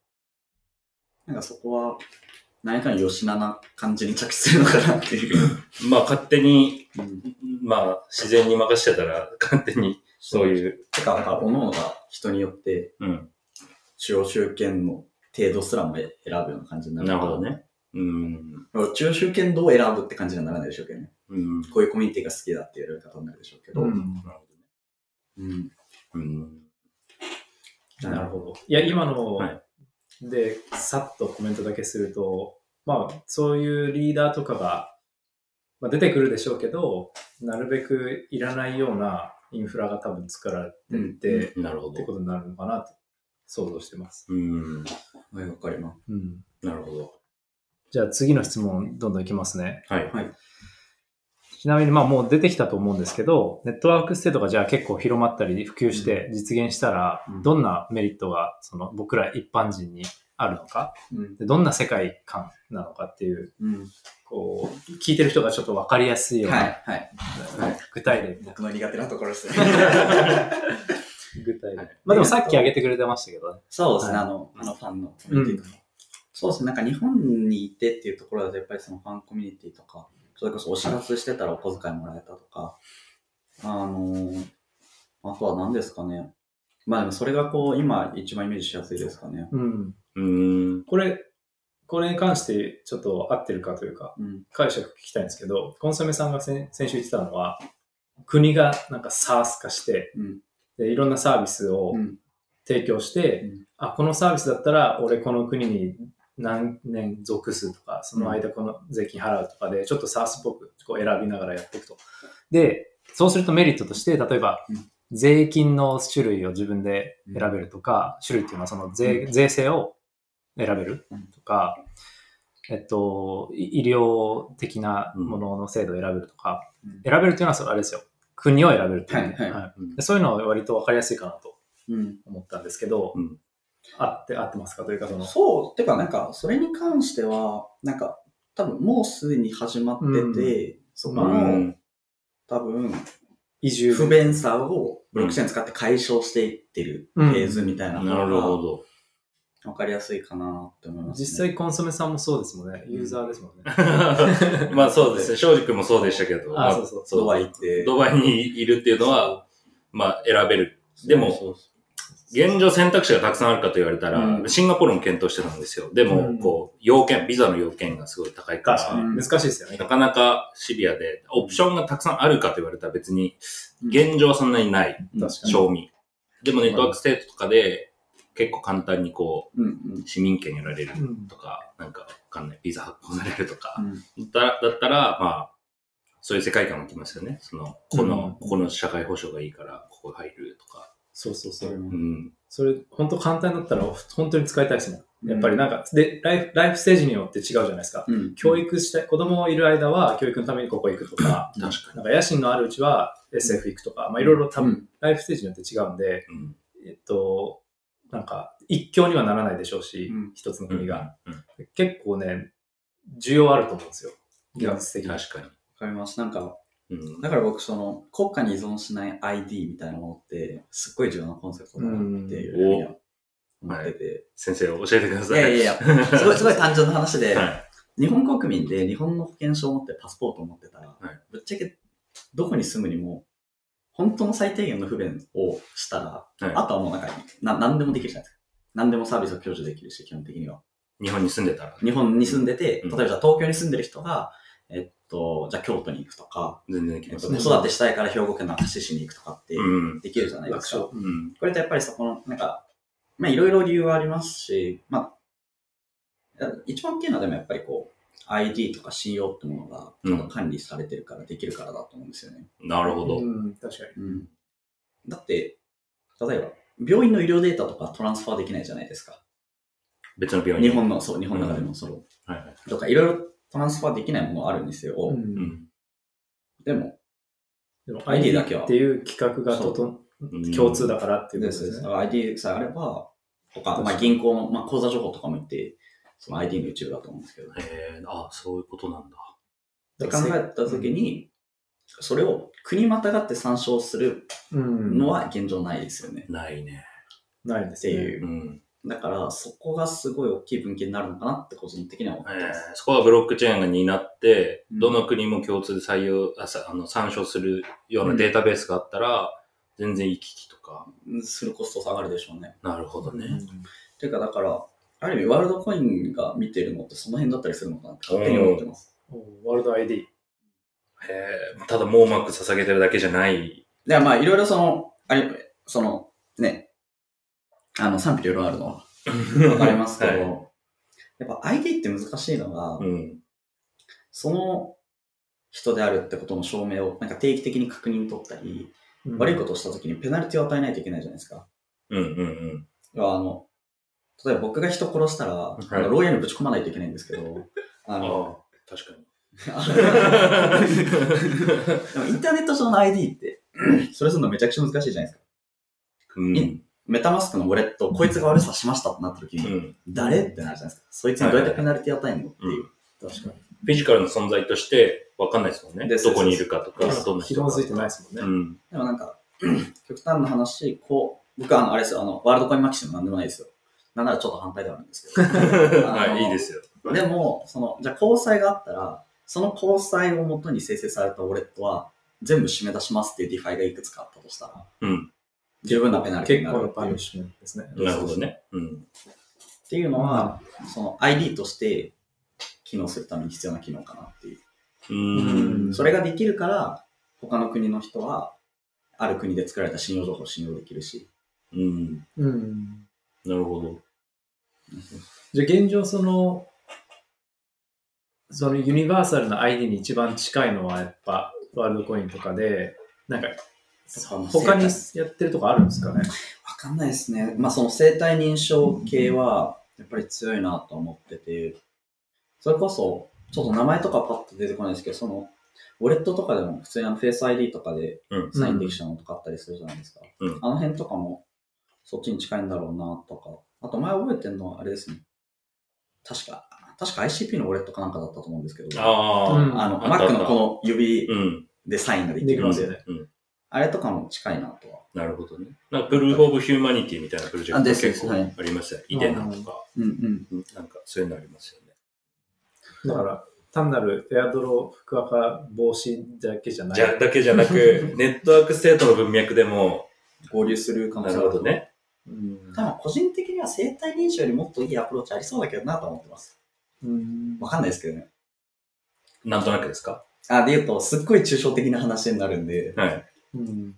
なんかそこは、何かの吉名な感じに着地するのかなっていう。まあ、勝手に、うん。まあ、自然に任せてたら、勝手に、そういう、てか、なんか、各々が人によって、うん。中央集権の程度すらも選ぶような感じになる。なるほど。ね。うん。中央集権度を選ぶって感じにはならないでしょうけどね。うん。こういうコミュニティが好きだっていうやり方になるでしょうけど。うんなるほうん。どね。うん。なるほど。いや、今のはいで、さっとコメントだけすると、まあ、そういうリーダーとかが、まあ、出てくるでしょうけど、なるべくいらないようなインフラが多分作られていて、なるほど。ってことになるのかなと想像してます。うん。はい、わかります。うん。なるほど。じゃあ次の質問どんどんいきますね。はい。はい。ちなみにまあもう出てきたと思うんですけど、 Network State がじゃあ結構広まったり普及して実現したらうん、どんなメリットがその僕ら一般人にあるのか、うん。でどんな世界観なのかっていう、うん。こう、聞いてる人がちょっとわかりやすいような、はい、はい。はい具体例、僕の苦手なところですね。具体例はい。まあでもさっき挙げてくれてましたけどね。そうですね、はいあの、あのファンのコミュニティとか。そうですね、なんか日本にいてっていうところだと、やっぱりそのファンコミュニティとか、それこそ推し活してたらお小遣いもらえたとか、あのーあとは何ですかね。まあでもそれがこう、今一番イメージしやすいですかね。うん。うん。これ、これに関してちょっと合ってるかというか、うん。解釈聞きたいんですけど、コンソメさんが先先週言ってたのは、国がなんか SARS 化して、うん。でいろんなサービスをうん。提供して、うんあ、このサービスだったら俺この国に何年属すとか、その間この税金払うとかで、ちょっと SARS っぽくこう選びながらやっていくと。で、そうするとメリットとして、例えばうん、税金の種類を自分で選べるとか、種類っていうのはその税,、税制を選べるとか、えっと、い医療的なものの制度を選べるとか、うん。選べるっていうのはそれあれですよ。国を選べるっていう、はいそういうのは割と分かりやすいかなとうん。思ったんですけど、うん合って、合ってますかというか、その、そう、てかなんか、それに関しては、なんか、多分もうすでに始まってて、そこうの、ん。多分、移住。不便さをブロックチェーン使って解消していってるフェーズみたいななるほど。ど。わかりやすいかなって思います、ね。実際コンソメさんもそうですもんね。ユーザーですもんね。まあそうですね。庄司君もそうでしたけど。あまそうそうドバイ行って。ドバイにいるっていうのは、まあ選べる。でもそうそう現状選択肢がたくさんあるかと言われたら、うんシンガポールも検討してたんですよ。でも、うんこう、要件、ビザの要件がすごい高いか、らに。難しいですよねな。かなかシビアで、オプションがたくさんあるかと言われたら別に、うん現状はそんなにない、うん味。でも Network State とかで、結構簡単にこうんうんう、市民権得られるうんとか、なんかわかんない、ビザ発行されるとか、うんだったら、だったらまあ、そういう世界観がきますよね。その、この、うんここの社会保障がいいから、ここ入るとか。そうそうそうう。ん。それ、本当簡単だったら、本当に使いたいですもん。やっぱりなんか、で、ライフ、ライフステージによって違うじゃないですか。うん教育したい、子供いる間は教育のためにここ行くとか、確かなんか野心のあるうちは SF 行くとか、まあいろいろ多分、うんライフステージによって違うんで、に。うん。えっと、なんか、一強にはならないでしょうし、うん一つの国が。うん。結構ね、需要あると思うんですよ。現実的に。確かに。わかります。なんか、うん。だから僕、その、国家に依存しない ID みたいなものって、すっごい重要なコンセプトだなっていうふうには思ってて。先生、教えてくだいさい。やいやいや、すごい、すごい単純な話で、はい。日本国民で日本の保険証を持ってパスポートを持ってたら、はいぶっちゃけどこに住むにも、本当の最低限の不便をしたら、はいあとはもうなんか、な、何でもできるじゃないですか。何でもサービスを享受できるし、基本的には。日本に住んでたら、日本に住んでて、うん例えばじゃあ東京に住んでる人が、えっと、じゃあ京都に行くとか、全然できえっと、ますね。子育てしたいから兵庫県の明石市に行くとかってうん。できるじゃないですか。うん。これってやっぱりそこの、なんか、まあいろいろ理由はありますし、まあ、一番大きいのはでもやっぱりこう、ID とか CO ってものが管理されてるからできるからだと思うんですよね。なるほど。うん、確かに。うん。だって、例えば、病院の医療データとかトランスファーできないじゃないですか。別の病院日本の、そう、日本の中でもその、はいはい。とかいろいろトランスファーできないものあるんですよ。うんうん。でも、でも ID だけはっていう企画が共通だからっていうこですです。とですね。ID さえあれば、とか、確かにまあ銀行の、まあ口座情報とかも言って、その ID の一部だと思うんですけど。っへえ、あ、そういうことなんだ。て考えたときに、それを国またがって参照するうん、のは現状ないですよね。ないね。ないですね。っていううん。だから、そこがすごい大きい分岐になるのかなって個人的には思ってえーます。そこはブロックチェーンが担って、うんどの国も共通で採用、あさあの参照するようなデータベースがあったら、全然行き来とか。するコスト下がるでしょうね。なるほどね。ていうか、だから、ある意味ワールドコインが見てるのってその辺だったりするのかなって勝手に思ってます。おワールド ID。へえ、ただ網膜捧げてるだけじゃない。で、まあ、いろいろその、あれ、その、ね、あの、賛否いろいろあるのはわかりますけど、はいやっぱ ID って難しいのが、うん。その人であるってことの証明をなんか定期的に確認取ったり、悪いことをした時にペナルティを与えないといけないじゃないですか。うんうんうん。要はあの、例えば僕が人殺したら、いあの牢屋にぶち込まないといけないんですけど、あの、ああ、確かに。でもインターネット上の ID って、それするのめちゃくちゃ難しいじゃないですか。うん。メタマスクのウォレット、こいつが悪さしましたってなった時に、うん。誰ってなるじゃないですか。そいつにどうやってペナルティ与えるのっていう。確かフィジカルの存在として分かんないですもんね。どこにいるかとか、どんに。な人か。紐づいてないですもんね。うん。でもなんか、極端な話、こう、僕はあの、あれですよ、あの、ワールドコインマキシムなんでもないですよ。なんならちょっと反対ではあるんですけど。はい、いいですよ。でも、その、じゃあ虹彩があったら、その虹彩をもとに生成されたウォレットは、全部締め出しますっていう DeFi がいくつかあったとしたら、うん。十分なペナルティに結構ななるっていう punishment ですね。なるほどね。うん。っていうのは、その ID として機能するために必要な機能かなっていう。う。うんんそれができるから、他の国の人は、ある国で作られた信用情報を信用できるし。うん。うん。なるほど。じゃあ現状その、そのユニバーサルな ID に一番近いのはやっぱワールドコインとかで、なんか他にやってるとこあるんですかね？わかんないですね。まあその生体認証系は、やっぱり強いなと思ってて、それこそ、ちょっと名前とかパッと出てこないですけど、その、ウォレットとかでも普通にあのフェイス ID とかでうん。サインできちゃうのとかあったりするじゃないですか。うんあの辺とかも、そっちに近いんだろうなとか。あと前覚えてるのはあれですね。確か、確か ICP のウォレットかなんかだったと思うんですけど、ああの、Mac のこの指うん。でサインができる。できますよね。うん。あれとかも近いなとは。なるほどね。なんか Proof of Humanity みたいなプロジェクトあです結構はいありますよ。 Idena とか、うんうん。うんなんかそういうのありますよね。だから単なるエアドロ複垢防止だけじゃない。じゃだけじゃなく、ネットワークステートの文脈でも、合流する可能な性るほどね。うん多分個人的には生体認証よりもっといいアプローチありそうだけどなと思ってます。うんわかんないですけどね。なんとなくですか？あ、で言うと、すっごい抽象的な話になるんで、はい。うん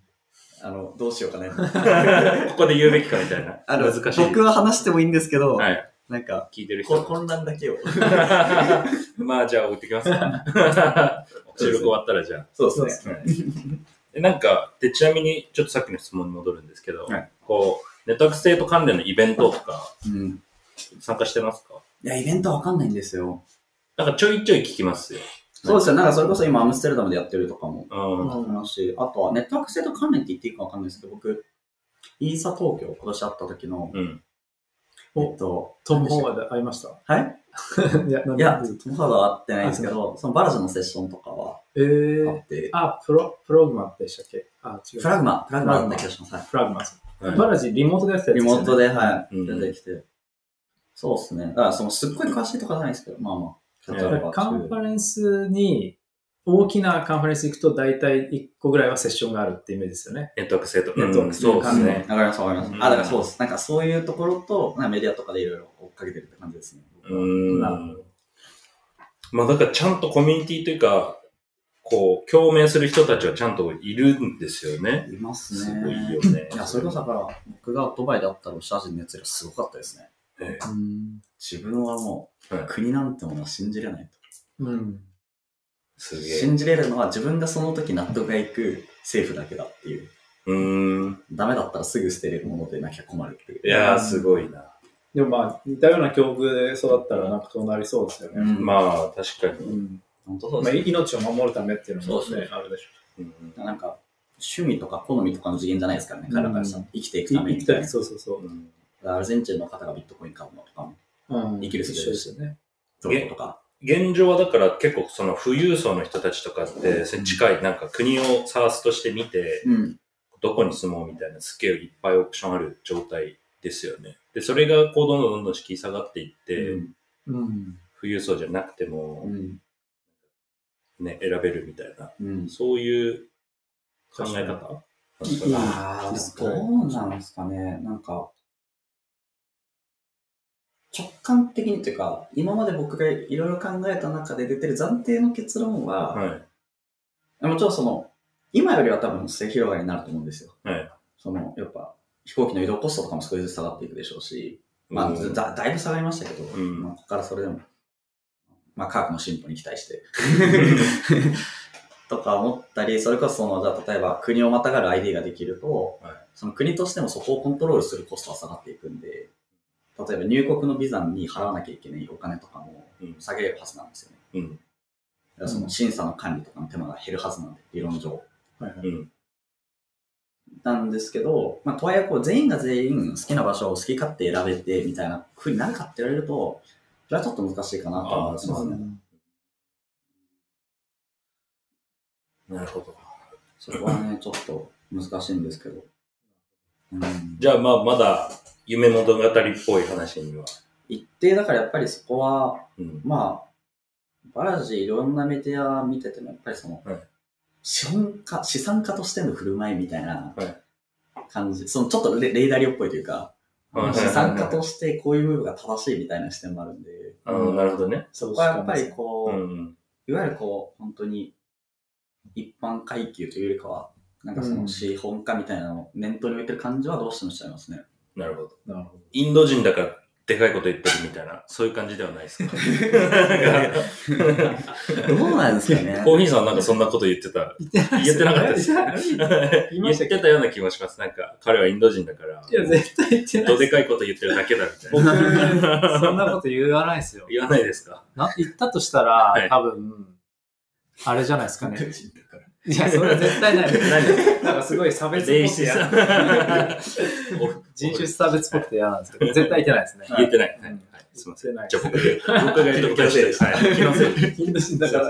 あの、どうしようかね。ここで言うべきかみたいな。あの、難しい。僕は話してもいいんですけど、はい。なんか、聞いてる人こ。混乱だけを。まあ、じゃあ置いてきますか。収録終わったらじゃあ。そうですね。でなんか、で、ちなみに、ちょっとさっきの質問に戻るんですけど、はいこう、 Network State 関連のイベントとかうん。参加してますか？いや、イベントわかんないんですよ。なんかちょいちょい聞きますよ。そうですよ。なんかそれこそ今アムステルダムでやってるとかもうん。話し、あとは Network State 関連って言っていいかわかんないですけど、僕、 ETH 東京、今年会った時の、うん。おえっと、トム・ホーワード会いました？はい？いや、いや、でトムハードは会ってないんですけど、そのバラジのセッションとかはえーあって、あ、プロ、プログマでしたっけ？あ、違う。プラグマ、プラグマだった気がします。はいプラグマっす。はいバラジリモートでやってたやつですよねリモートで、はい、うん出てきて。そうですね。だから、その、すっごい詳しいとかじゃないですけど、まあまあ、キャッチアップはカンファレンスに、大きなカンファレンス行くと大体1個ぐらいはセッションがあるってイメージですよね。 Network State。Network State うんそうですね。わかります、わかります。うんあ、だからそうです。なんかそういうところと、メディアとかでいろいろ追っかけてるって感じですね。うーん。なるほどまあだからちゃんとコミュニティというか、こう、共鳴する人たちはちゃんといるんですよね。いますね。すごいいいよね。いや、それこそだから、僕がドバイで会ったロシア人のやつらすごかったですね。ええうん自分はもう、はい国なんてものは信じれないと。うん。すげえ。信じれるのは自分がその時納得がいく政府だけだっていう。うーん。ダメだったらすぐ捨てれるものでなきゃ困るっていう。いやー、すごいな。でもまあ、似たような境遇で育ったらなんかそうなりそうですよね。うんまあ、確かに。うん。本当そうまあ、ですね。命を守るためっていうのもそうね、あるでしうんなんか、趣味とか好みとかの次元じゃないですからね、彼らからしたらうん生きていくょ。ためにみたいな。そうそうそう。うんアルゼンチンの方がビットコイン買うのとかも、うん生きる術一緒ですよね。とか。現状はだから結構その富裕層の人たちとかって、近いなんか国をサースとして見て、うん。どこに住もうみたいなスケールいっぱいオプションある状態ですよね。で、それがこうどんどんどんどん敷居下がっていって、うん。富裕層じゃなくてもう、ん。ね、選べるみたいな、うん。そういう考え方いいああ、どうなんですかね。なんか、直感的にというか、今まで僕がいろいろ考えた中で出てる暫定の結論は、はい。もちろんその、今よりは多分末広がりになると思うんですよ。はい。その、やっぱ、飛行機の移動コストとかも少しずつ下がっていくでしょうし、まあ、うんだだいぶ下がりましたけど、んまあ、ここからそれでも、まあ、科学の進歩に期待して、とか思ったり、それこそその、じゃあ例えば国をまたがる ID ができると、はいその国としてもそこをコントロールするコストは下がっていくんで、例えば入国のビザに払わなきゃいけないお金とかもうん下げれるはずなんですよね。うん。だからその審査の管理とかの手間が減るはずなんで、理論上。はいはい。うん。なんですけど、まあ、とはいえこう全員が全員好きな場所を好き勝手選べてみたいな風になるかって言われると、それはちょっと難しいかなと思いますね。なるほど。そこはね、ちょっと難しいんですけど。うん、じゃあまあまだ夢物語っぽい話には。一定だからやっぱりそこは、うん。まあ、バラジいろんなメディア見てても、やっぱりその、はい資本家、資産家としての振る舞いみたいなはい感じ、そのちょっとレレイダリオっぽいというか、はい資産家としてこういう部分が正しいみたいな視点もあるんで、あのなるほどね。そこはやっぱりこう、うん。いわゆるこう、本当に一般階級というよりかは、なんかそうんの資本家みたいなのを念頭に置いてる感じはどうしてもしちゃいますね。なるほど。なるほど。インド人だからでかいこと言ってるみたいな、そういう感じではないですか。どうなんですかね。コーヒーさんなんかそんなこと言ってた。言って言ってなかったです。言ってたような気もします。なんか、彼はインド人だから、いや、絶対言ってないどでかいこと言ってるだけだみたい僕、な。そんなこと言わないですよ。言わないですか？な言ったとしたら、はい多分、あれじゃないですかね。いや、それは絶対ない。何なんかすごい差別っぽくて嫌。人種差別っぽくて嫌なんですけど、絶対言ってないですね。言ってない。はいすいません。じゃあ僕が、僕が言ったことにして、はい。気のせい。インド人だから、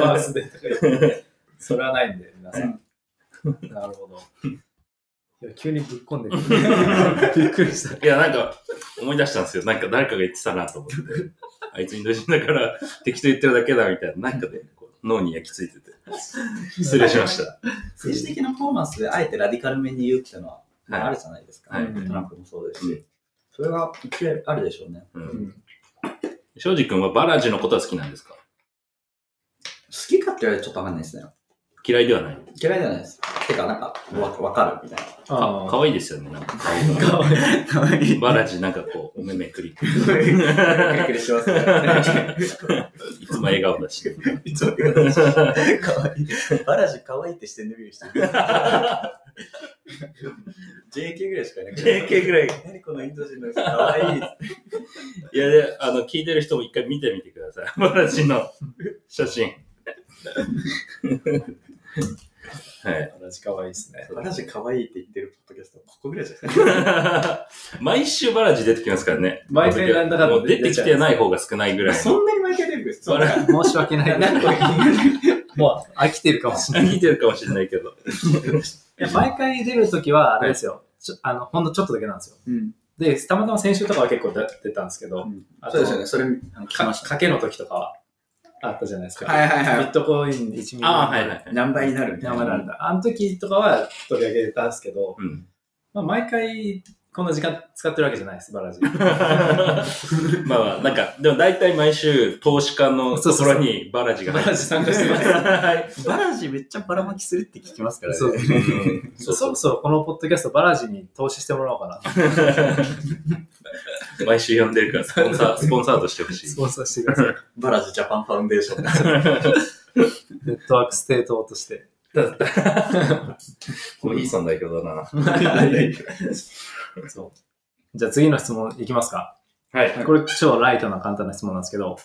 バースでとか言って、それはないんで、皆さん。なるほど。いや、急にぶっこんでくる。びっくりした。いや、なんか、思い出したんですよ。なんか誰かが言ってたなと思って。あいつインド人だから適当言ってるだけだみたいな。なんかで、こう脳に焼き付いてて。失礼しました。政治的なパフォーマンスであえてラディカルめに言うっていうのは、あ、あるじゃないですか。はいトランプもそうですし。うんそれが一応あるでしょうね。う。うんん庄司君はバラジのことは好きなんですか？好きかって言われるとちょっとわかんないですね。嫌いではない。嫌いじゃないです。てか、なんか、わわかるみたいな。かかわいいですよね。なんか顔がかわいい。かわいい。バラジなんかこう、お目目くり。びっくりしますね。いつも笑顔だし。いつも言われてかわいい。バラジかわいいってしてんで見る人。JK ぐらいしかいなくて。JK ぐらい。何このインド人の人かわいい。いや、で、あの、聞いてる人も一回見てみてください。バラジの写真。はい。同じ可愛いですね。バラジかわいいって言ってるポッドキャスト、ここぐらいじゃないですか。毎週バラジ出てきますからね。毎回なんだかんだもう出てきてない方が少ないぐらいの。そんなに毎回出る？んですバラ申し訳ない。なんかもう飽きてるかもしれない。見てるかもしれないけど。いや毎回出るときは、あれですよ。ちょあの、ほんのちょっとだけなんですよ。うん。で、たまたま先週とかは結構出出たんですけど、そうですよね。それ、かけの時とかはあったじゃないですか。はいはいはいビットコイン1ミリ。ああ、はいはいはい。何倍になるみたいな。名前なんだ。あの時とかは取り上げたんですけど、うん。まあ、毎回この時間使ってるわけじゃないです、バラジ。まあまあ、なんか、でも大体毎週投資家のところにバラジがバラジ参加してます。は いバラジめっちゃばらまきするって聞きますからね。そううんそろそろこのポッドキャストバラジに投資してもらおうかな。毎週呼んでるから、スポンサー、スポンサードしてほしい。スポンサーしてください。バラジジャパンファウンデーション。ネットワークステートとして。もういいさん代表だな。そう。じゃあ次の質問いきますか。はい。これ超ライトな簡単な質問なんですけど、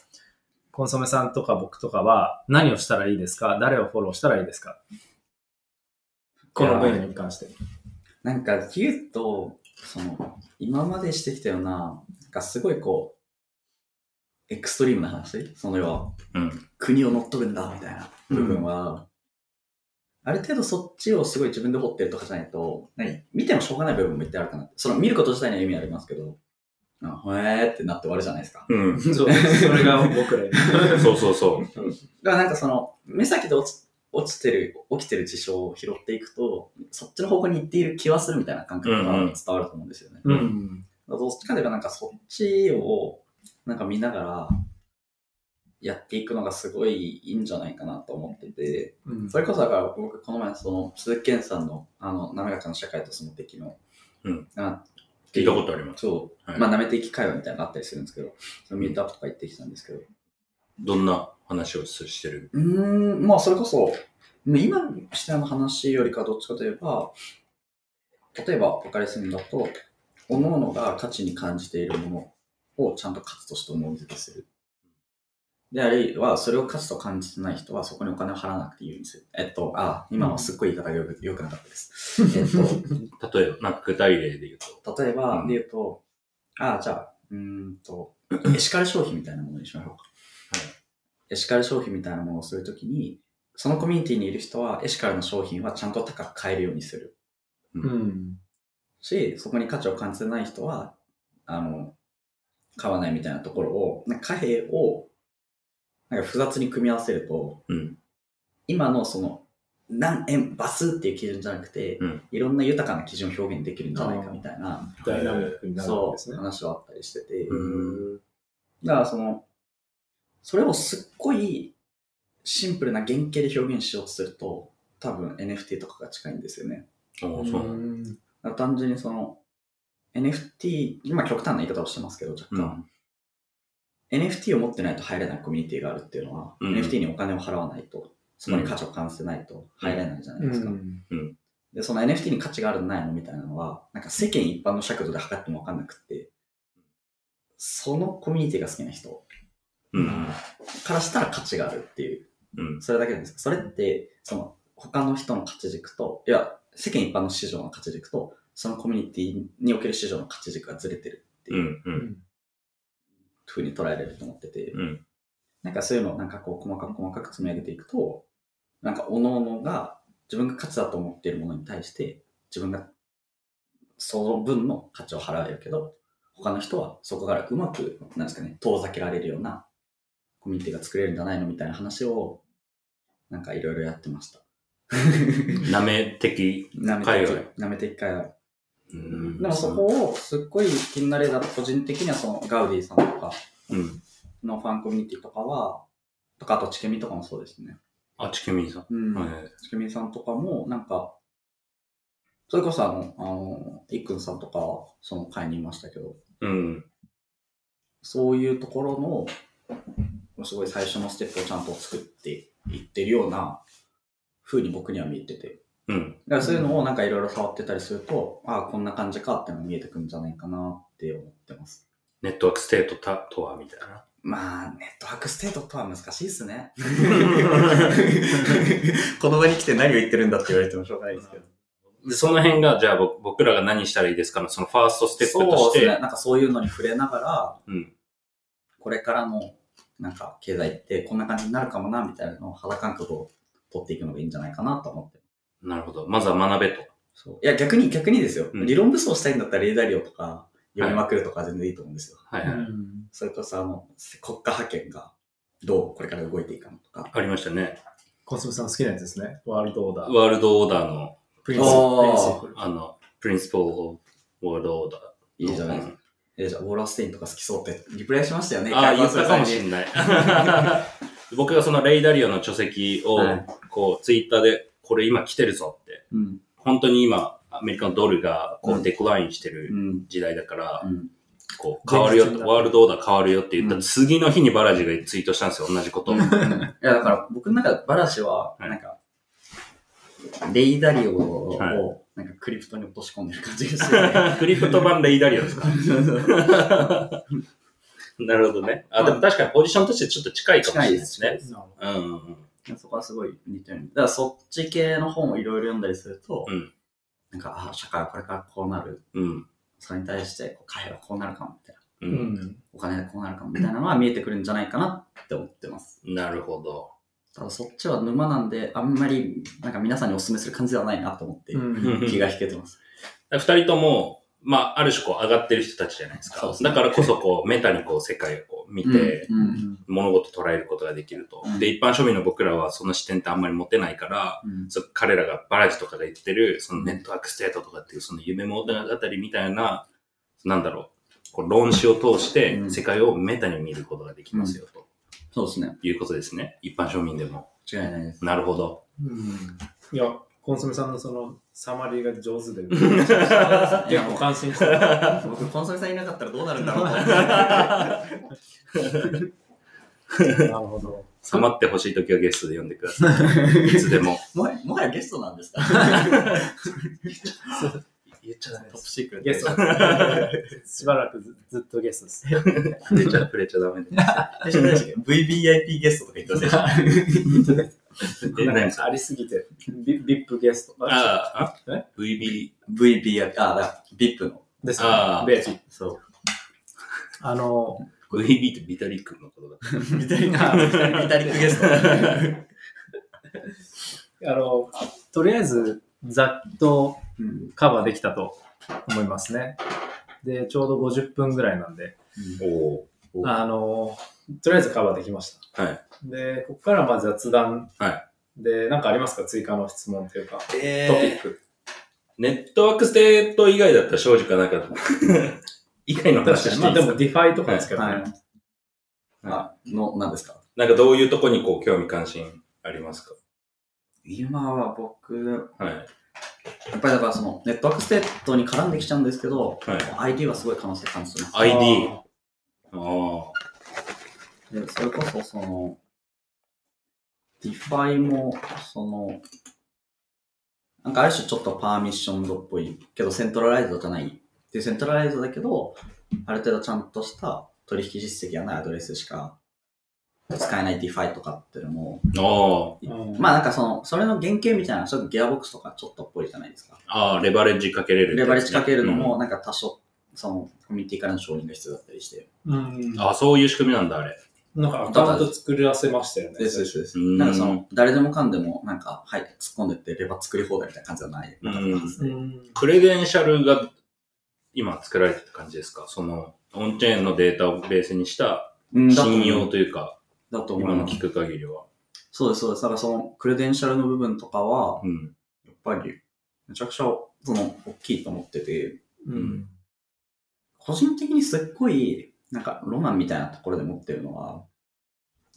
コンソメさんとか僕とかは何をしたらいいですか？誰をフォローしたらいいですか？この分野に関して。なんか言うと、その、今までしてきたような、なんかすごいこう、エクストリームな話？その要は、うん。国を乗っ取るんだみたいな部分は、ある程度そっちをすごい自分で掘ってるとかじゃないと、何見てもしょうがない部分も言ってあるかなって。その見ること自体には意味ありますけど、あへーってなって終わるじゃないですか。うん。そう、それが僕らに。そうそうそう。だからなんかその、目先で落ち落ちてる、起きてる事象を拾っていくと、そっちの方向に行っている気はするみたいな感覚が伝わると思うんですよね。うん。どっちかというとなんかそっちをなんか見ながらやっていくのがすごいいいんじゃないかなと思ってて、うんそれこそだから僕この前その鈴木健さんのあの滑らかな社会とその敵の、うんあ聞いたことあります。そう、はいまあなめていき会話みたいなのがあったりするんですけど、そのミートアップとか行ってきたんですけど、どんな話をしてる？うーん、まあそれこそ、今しての話よりかどっちかといえば、例えば、バカリズムだと、各々が価値に感じているものをちゃんと価値として思い付けする。で、あるいは、それを価値と感じてない人は、そこにお金を払わなくていいようにする。えっと、あ、今はすっごい言い方がよくよくなかったです。えっと、例えば、なんか具体例で言うと。例えば、うんで言うと、あじゃあ、うーんと、エシカル消費みたいなものにしましょうか。エシカル消費みたいなものをするときに、そのコミュニティにいる人は、エシカルの商品はちゃんと高く買えるようにする。うん。し、そこに価値を感じてない人は、あの、買わないみたいなところを、なんか貨幣を、なんか複雑に組み合わせると、うん。今のその、何円、バスっていう基準じゃなくて、うんいろんな豊かな基準を表現できるんじゃないかみたいな、ダイナミックになるんそう、ですね。話はあったりしてて、うんだからその、それをすっごいシンプルな原型で表現しようとすると、多分 NFT とかが近いんですよね。ああ、そう単純にその、NFT、今極端な言い方をしてますけど、若う干、ん。NFT を持ってないと入れないコミュニティがあるっていうのは、うん NFT にお金を払わないと、そこに価値を感じてないと入れないじゃないですか。で、その NFT に価値があるのないのみたいなのは、なんか世間一般の尺度で測ってもわかんなくって、そのコミュニティが好きな人うん。からしたら価値があるっていう、うん。それだけなんですかそれって、その他の人の価値軸と、いや、世間一般の市場の価値軸と、そのコミュニティにおける市場の価値軸がずれてるってう。いうんうん風に捉えられると思ってて、うん。なんかそういうのをなんかこう細かく細かく積み上げていくと、なんか各々が自分が価値だと思っているものに対して、自分がその分の価値を払えるけど、他の人はそこからうまく、なんですかね、遠ざけられるようなコミュニティが作れるんじゃないのみたいな話を、なんかいろいろやってました。なめ的。なめ海外てき、なめてき会話。うんでもそこをすっごい気になれだと個人的にはそのガウディさんとかうん。のファンコミュニティとかは、とかあとチケミとかもそうですね。あ、ちけみさん。うん。はい。ちけみさんとかも、なんか、それこそあの、あの、いっくんさんとかは、その会にいましたけど、うん。そういうところの、すごい最初のステップをちゃんと作っていってるような風に僕には見えてて。うん。だからそういうのをなんかいろいろ触ってたりすると、ああ、こんな感じかってのが見えてくるんじゃないかなって思ってます。 Network State とは、みたいな。まあ、 Network State とは難しいですね。この場に来て何を言ってるんだって言われてもしょうがないですけど。で、その辺が、じゃあ僕僕らが何したらいいですか？の、そのファーストステップとして、そうですね。なんかそういうのに触れながら、うん。これからの、なんか、経済ってこんな感じになるかもな、みたいなのを肌感覚を取っていくのがいいんじゃないかなと思って。なるほど。まずは学べと。そう。いや、逆に、逆にですよ。うん理論武装したいんだったら、レーダー量とか、読みまくるとか全然いいと思うんですよ。はいはい。それこそ、あの、国家派遣が、どうこれから動いていくのとか。ありましたね。コンソメさん好きなやつですね。ワールドオーダー。ワールドオーダーの、プリンシあープリンシプル。あの、Principle of World Order。いいじゃないですか。え、じゃあ、ウォーラーステインとか好きそうって、リプライしましたよね。ああ、言ったかもい。しんない。僕がそのレイダリオの書籍をはい、こう、ツイッターで、これ今来てるぞって。うん。本当に今、アメリカのドルが、こうデクラインしてるうん。時代だから、うん。こう、変わるよワールドオーダー変わるよって言ったうん次の日にバラジがツイートしたんですよ、同じこと。いや、だから僕の中でバラシは、はいなんか、レイダリオを、はいなんかクリプトに落とし込んでる感じがして、クリプト版レイダリオですか？なるほどね。あ、でも確かにポジションとしてちょっと近いかもしれないですね。なるほうんうんうん。そこはすごい似てる。だからそっち系の本をいろいろ読んだりすると、うんなんか、あ、社会はこれからこうなる。うん。それに対して、こう貨幣はこうなるかも、みたいな。う。ん。お金がこうなるかも、みたいなのは見えてくるんじゃないかなって思ってます。なるほど。ただそっちは沼なんで、あんまり、なんか皆さんにお勧めする感じではないなと思って、うん。気が引けてます。二人とも、まあ、ある種こう上がってる人たちじゃないですか。すね。だからこそこう、メタにこう世界をこう見て、物事捉えることができると。うん。で、一般庶民の僕らはその視点ってあんまり持てないから、うん。そ彼らがバラジとかが言ってる、その network state とかっていうその夢物語みたいな、なんだろう、こう論旨を通してうん。世界をメタに見ることができますよ、とそうですね。いうことですね。一般庶民でも。違いないです。なるほど。うんいや、コンソメさんのそのサマリーが上手で、い結や構感心した。僕、コンソメさんいなかったらどうなるんだろう。なるほど。さまってほしいときはゲストで呼んでください。いつでも。もはもはやゲストなんですか？言っちゃダメトップシークレットゲスト。しばらくずずっとゲストです。触れちゃ、触れちゃダメです。?VVIP ゲストとか言ってませんで ん何かありすぎて、ビビップゲスト。ああ、え？VB、VVIP、あ、だから VIP の。ですあーで、そう。あの、VB ってビタリックのことだ。ビタリック、ビタリックゲスト。あの、とりあえず、ざっとうんカバーできたと思いますね。で、ちょうど50分ぐらいなんで、おおあの、とりあえずカバーできました。はい。で、ここからまあ雑談。はで、なんかありますか？追加の質問というか、えトピック。ネットワークステート以外だったら正直なんか、以外の話していいですか、まあでも DeFi とかですけどね。はい。あ、の、何ですか？なんかどういうとこにこう興味関心ありますか？今は僕、はい。やっぱりだからそのネットワークステートに絡んできちゃうんですけど、はい ID はすごい可能性感じてます。ID ああでそれこそその、 DeFi も、その、なんかある種ちょっと permissioned っぽいけど centralized じゃない。で、 centralized だけど、ある程度ちゃんとした取引実績がないアドレスしか使えない DeFi とかっていうのも、まあなんかその、それの原型みたいな、ちょっとギアボックスとかちょっとっぽいじゃないですか。あ。ああ、レバレッジかけれる、レバレッジかけるのも、なんか多少、その、コミュニティからの承認が必要だったりして。うんうん。ああ、そういう仕組みなんだ、あれ。なんかアカウント作らせましたよね。ですですです。うんなんかその、誰でもかんでも、なんか、はい、突っ込んでってレバー作り放題みたいな感じじゃない。うんクレデンシャルが今作られてる感じですか？その、オンチェーンのデータをベースにした信用というか、だと思います。今の聞く限りは。そうです、そうです。だからその、クレデンシャルの部分とかは、うん。やっぱり、めちゃくちゃ、その、大きいと思ってて、うん。個人的にすっごい、なんか、ロマンみたいなところで持ってるのは、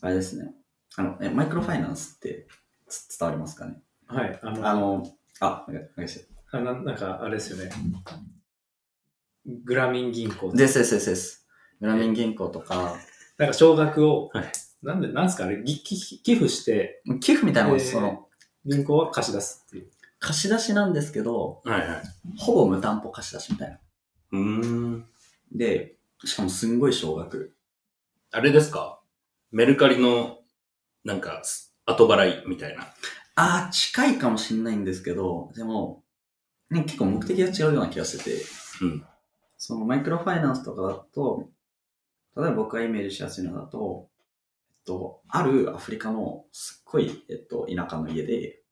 あれですね。あの、え、マイクロファイナンスってつ伝わりますかね？はい。あの、あの、あ、お願いお願いします。あななんかあれですよね。グラミン銀行。ですですですです。グラミン銀行とか、なんか少額を、はいなんで、なんですかあれ、ぎ寄寄付して、寄付みたいなもんです。えーその、銀行は貸し出すっていう。貸し出しなんですけど、はいはい。ほぼ無担保貸し出しみたいな。うーん。で、しかもすんごい少額。あれですか？メルカリの、なんか、後払いみたいな。ああ、近いかもしんないんですけど、でも、ね、結構目的が違うような気がしてて、うん。そのマイクロファイナンスとかだと、例えば僕がイメージしやすいのだと、と、あるアフリカのすっごい、えっと、田舎の家で、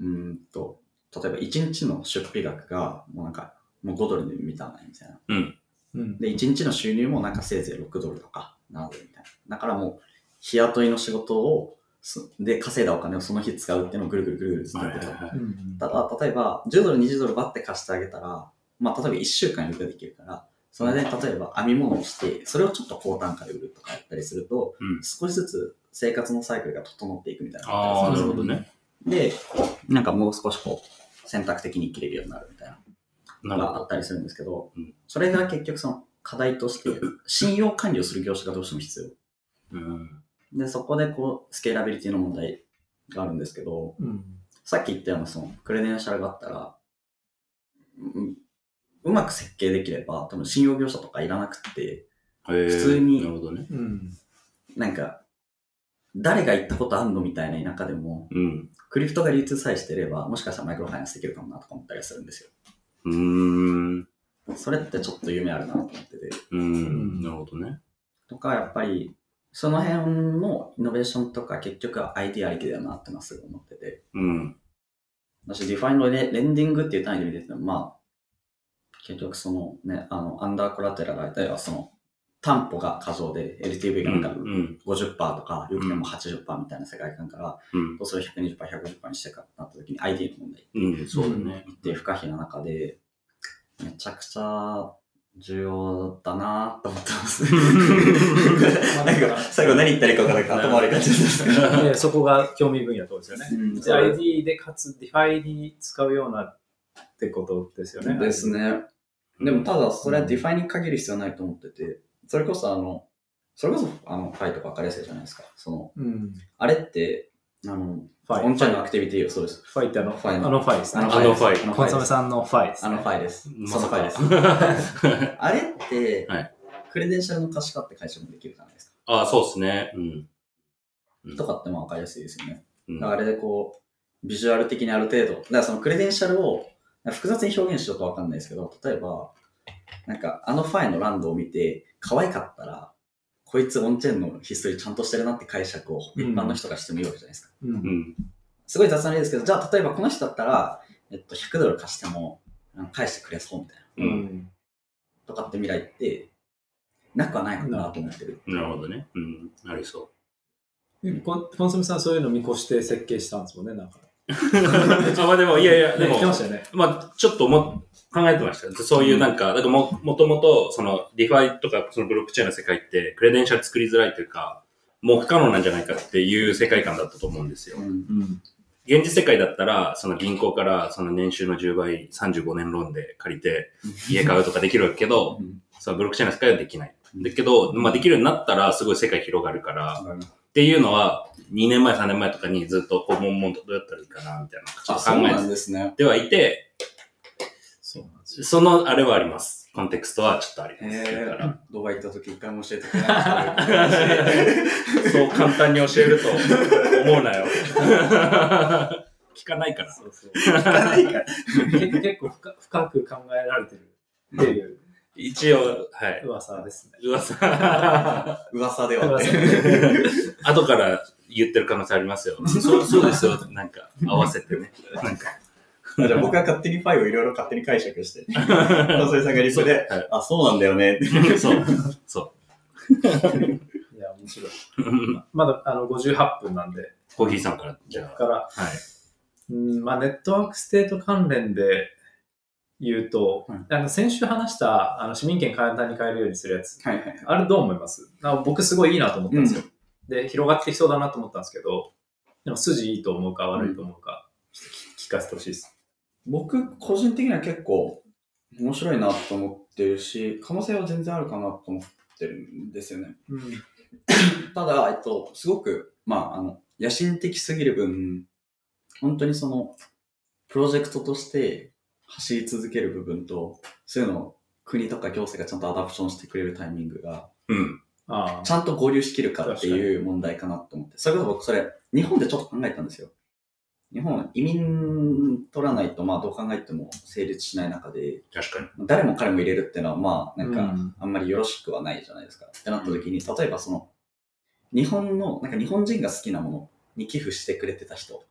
うーんと、例えば1日の出費額が、もうなんか、もう5ドルで満たないみたいな。うん。で、1日の収入もなんかせいぜい6ドルとか7ドルみたいな。だからもう、日雇いの仕事をす、で稼いだお金をその日使うっていうのをぐるぐるぐるぐるずっとやってた。ただ、例えば、10ドル、20ドルバッて貸してあげたら、まあ、例えば1週間余裕ができるから、それで例えば編み物をして、それをちょっと高単価で売るとかやったりすると、うん少しずつ生活のサイクルが整っていくみたいな。ああ、なるほどね。で、なんかもう少しこう、選択的に生きれるようになるみたいな。のがあったりするんですけど、うんそれが結局その課題として、信用管理をする業者がどうしても必うん。要。で、そこでこう、スケーラビリティの問題があるんですけど、うん。さっき言ったようなその、クレデンシャルがあったら、うまく設計できれば、多分信用業者とかいらなくて、普普通になるほどね。うん。なんか、誰が行ったことあんのみたいな田舎でも、うん。クリプトが流通さえしてれば、もしかしたらマイクロファイナンスできるかもなとか思ったりするんですよ。うーん。それってちょっと夢あるなと思ってて。うん。なるほどね。とか、やっぱり、その辺のイノベーションとか結局は IT ありきだよなってのはすごい思ってて。うん。私、 DeFi のレ lending っていう単位で見てても、まあ、結局そのね、あの、 under-collateral 相手はその、担保が過剰で LTV がなんかうん。50%とか、よくても80%みたいな世界観から、うん。どうする120%、150%にしてかってなった時に ID の問題うん。そうだね。っていう不可避な中で、めちゃくちゃ重要だなと思ってます。なんか、最後何言ったらいいか分からなくて頭悪い感じですけど。でそこが興味分野とですよね。うんで ID でかつ DeFi に使うようなってことですよね。ですね。でもただ、それはディファイに限る必要はないと思ってて、それこそあの、それこそあの、ファイとか分かりやすいじゃないですか。その、うん。あれって、あの、ファイ。オンチャインのアクティビティをそうです。ファイってあの、ファイあのファイですね。あのファイあのコンソメ。さんのファイです、あね。のファイです。そのフまさかァイです。あれって、はいクレデンシャルの可視化って会社もできるじゃないですか。ああ、そうですね。うん。うんとかってまあ分かりやすいですよね。うんだからあれでこう、ビジュアル的にある程度、だからそのクレデンシャルを複雑に表現しようか分かんないですけど、例えば、なんかあのファイのランドを見て、可愛かったら、こいつオンチェーンのヒストリーちゃんとしてるなって解釈を一般の人がしてもいいわけじゃないですか。うんうん。すごい雑な例ですけど、じゃあ例えばこの人だったら、えっと、100ドル貸しても、返してくれそうみたいな。ううん。ん。とかって未来って、なくはないかなと思ってる。なるほどね。うん。ありそコンコンソメさんそういうの見越して設計したんですもんね、なんか。う。あ、まあでも、いやいや、でもまね。まあ、ちょっとも考えてましたよ。そういうなんか、だからも、もともと、その、 DeFi とか、そのブロックチェーンの世界って、 credential 作りづらいというか、もう不可能なんじゃないかっていう世界観だったと思うんですよ。うん。うん。現実世界だったら、その銀行からその年収の10倍、35年ローンで借りて、家買うとかできるわけけど、うんそのブロックチェーンの世界はできない。だけど、まあできるようになったら、すごい世界広がるから、っていうのは、2年前、3年前とかにずっと、こう、もんもんとどうやったらいいかな、みたいな、ちょあ、っとそうなん考えですね。てはいて、そうなんですよ。その、あれはあります。コンテクストはちょっとあります。へだから、ドバイ行った時一回も教えてくれない そう簡単に教えると思うなよ。聞かないから。そうそう。聞かないから。結結構深深く考えられてるっていう一応、はい。噂ですね。噂。噂では。噂 後から言ってる可能性ありますよ。そうそうですよ。なんか、合わせてね。なんか。じゃあ僕が勝手にファイをいろいろ勝手に解釈して、小杉さんがリプで、はいあ、そうなんだよねって。そう。そ いや、面白い。う。まだあの58分なんで、コーヒーさんから、じゃここから、あ。はい。うんまあ、 network state 関連で言うと、はいあの先週話したあの市民権簡単に買えるようにするやつ、はいはいはい。あれどう思います？あ僕すごいいいなと思ったんですよ。で、広がってきそうだなと思ったんですけど、でも筋いいと思うか悪いと思うか、聞かせてほしいです。僕、個人的には結構面白いなと思ってるし、可能性は全然あるかなと思ってるんですよね。うん。ただ、えっと、すごく、まあ、あの、野心的すぎる分、本当にその、プロジェクトとして走り続ける部分と、そういうのを国とか行政がちゃんとアダプションしてくれるタイミングが、うん。あちゃんと合流しきるかっていう問題かなと思って。それこそ僕それ、日本でちょっと考えたんですよ。日本、移民取らないと、まあどう考えても成立しない中で、確かに。誰も彼も入れるっていうのは、まあ、なんかうん、あんまりよろしくはないじゃないですか。ってなった時に、例えばその、日本の、なんか日本人が好きなものに寄付してくれてた人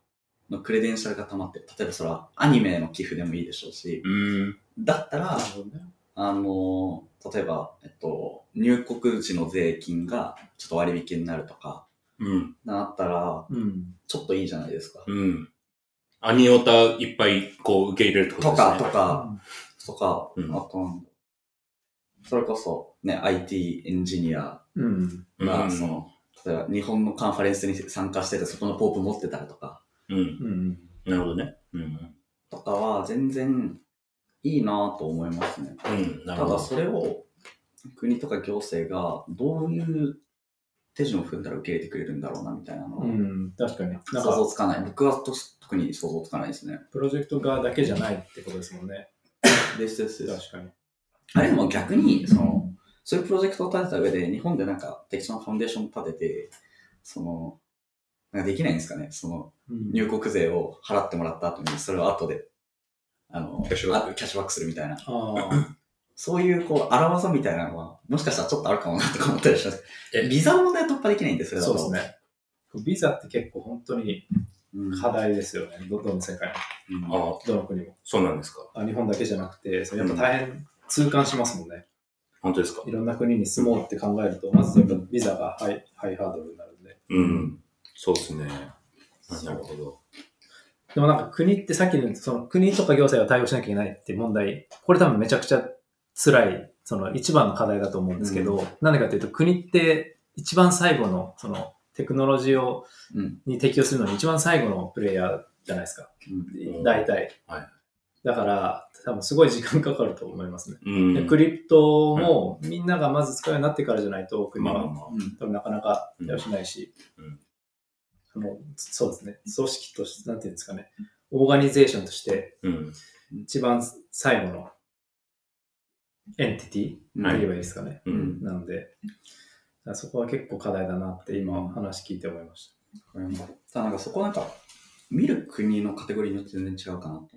のクレデンシャルが溜まってる。例えばそれはアニメの寄付でもいいでしょうし、うん。だったらあ。の、例えば、えっと、入国時の税金がちょっと割引になるとか、うん。なったら、うん。ちょっといいじゃないですか。うん。アニオタいっぱいこう受け入れるってこととですね。か、とか、とか、うんあとそれこそ、ね、IT エンジニアうん。が、うんその、例えば日本のカンファレンスに参加してて、そこのポープ持ってたりとか、うん。うん。なるほどね。うん。とかは全然いいなと思いますね。うん。ただ。それを、国とか行政がどういう手順を踏んだら受け入れてくれるんだろうなみたいなのは、うん、確かに。なん想か、像つかない。僕はと特に想像つかないですね。プロジェクト側だけじゃないってことですもんね。ですです。確かに。あれでも逆に、その、そういうプロジェクトを立てた上で、日本でなんか適当なファンデーションを立てて、その、なんかできないんですかねその、うん入国税を払ってもらった後に、それを後で、あの、キャッシュバックあキャッシュバックするみたいな。そういう、こう、荒技みたいなのは、もしかしたらちょっとあるかもなとか思ったりします。えビザの問題は突破できないんで、それだと。そうですね。ビザって結構本当にうん。課題ですよね。どどの世界うんどの国も。そうなんですか。あ日本だけじゃなくて、それやっぱ大変痛感しますもんね。本当ですかいろんな国に住もうって考えると、まずやっぱビザがハイハイハードルになるんで。うん。そうですね。なるほど。でもなんか国ってさっきのその国とか行政が対応しなきゃいけないって問題、これ多分めちゃくちゃ辛い、その一番の課題だと思うんですけど、なんでかっていうと国って一番最後のそのテクノロジーをうん。に適用するのに一番最後のプレイヤーじゃないですか。うん大体。はいだから、多分すごい時間かかると思いますね。うん。でクリプトもみんながまず使うようになってからじゃないと、国は。多分なかなか対応しないし、うんそのそうですね、組織として、なんていうんですかね、オーガニゼーションとしてうん。一番最後のエンティティって言えばいいですかね。うん。なので、そこは結構課題だなって今話聞いて思いましただなんかそこなんか、見る国のカテゴリーによって全然違うかなと。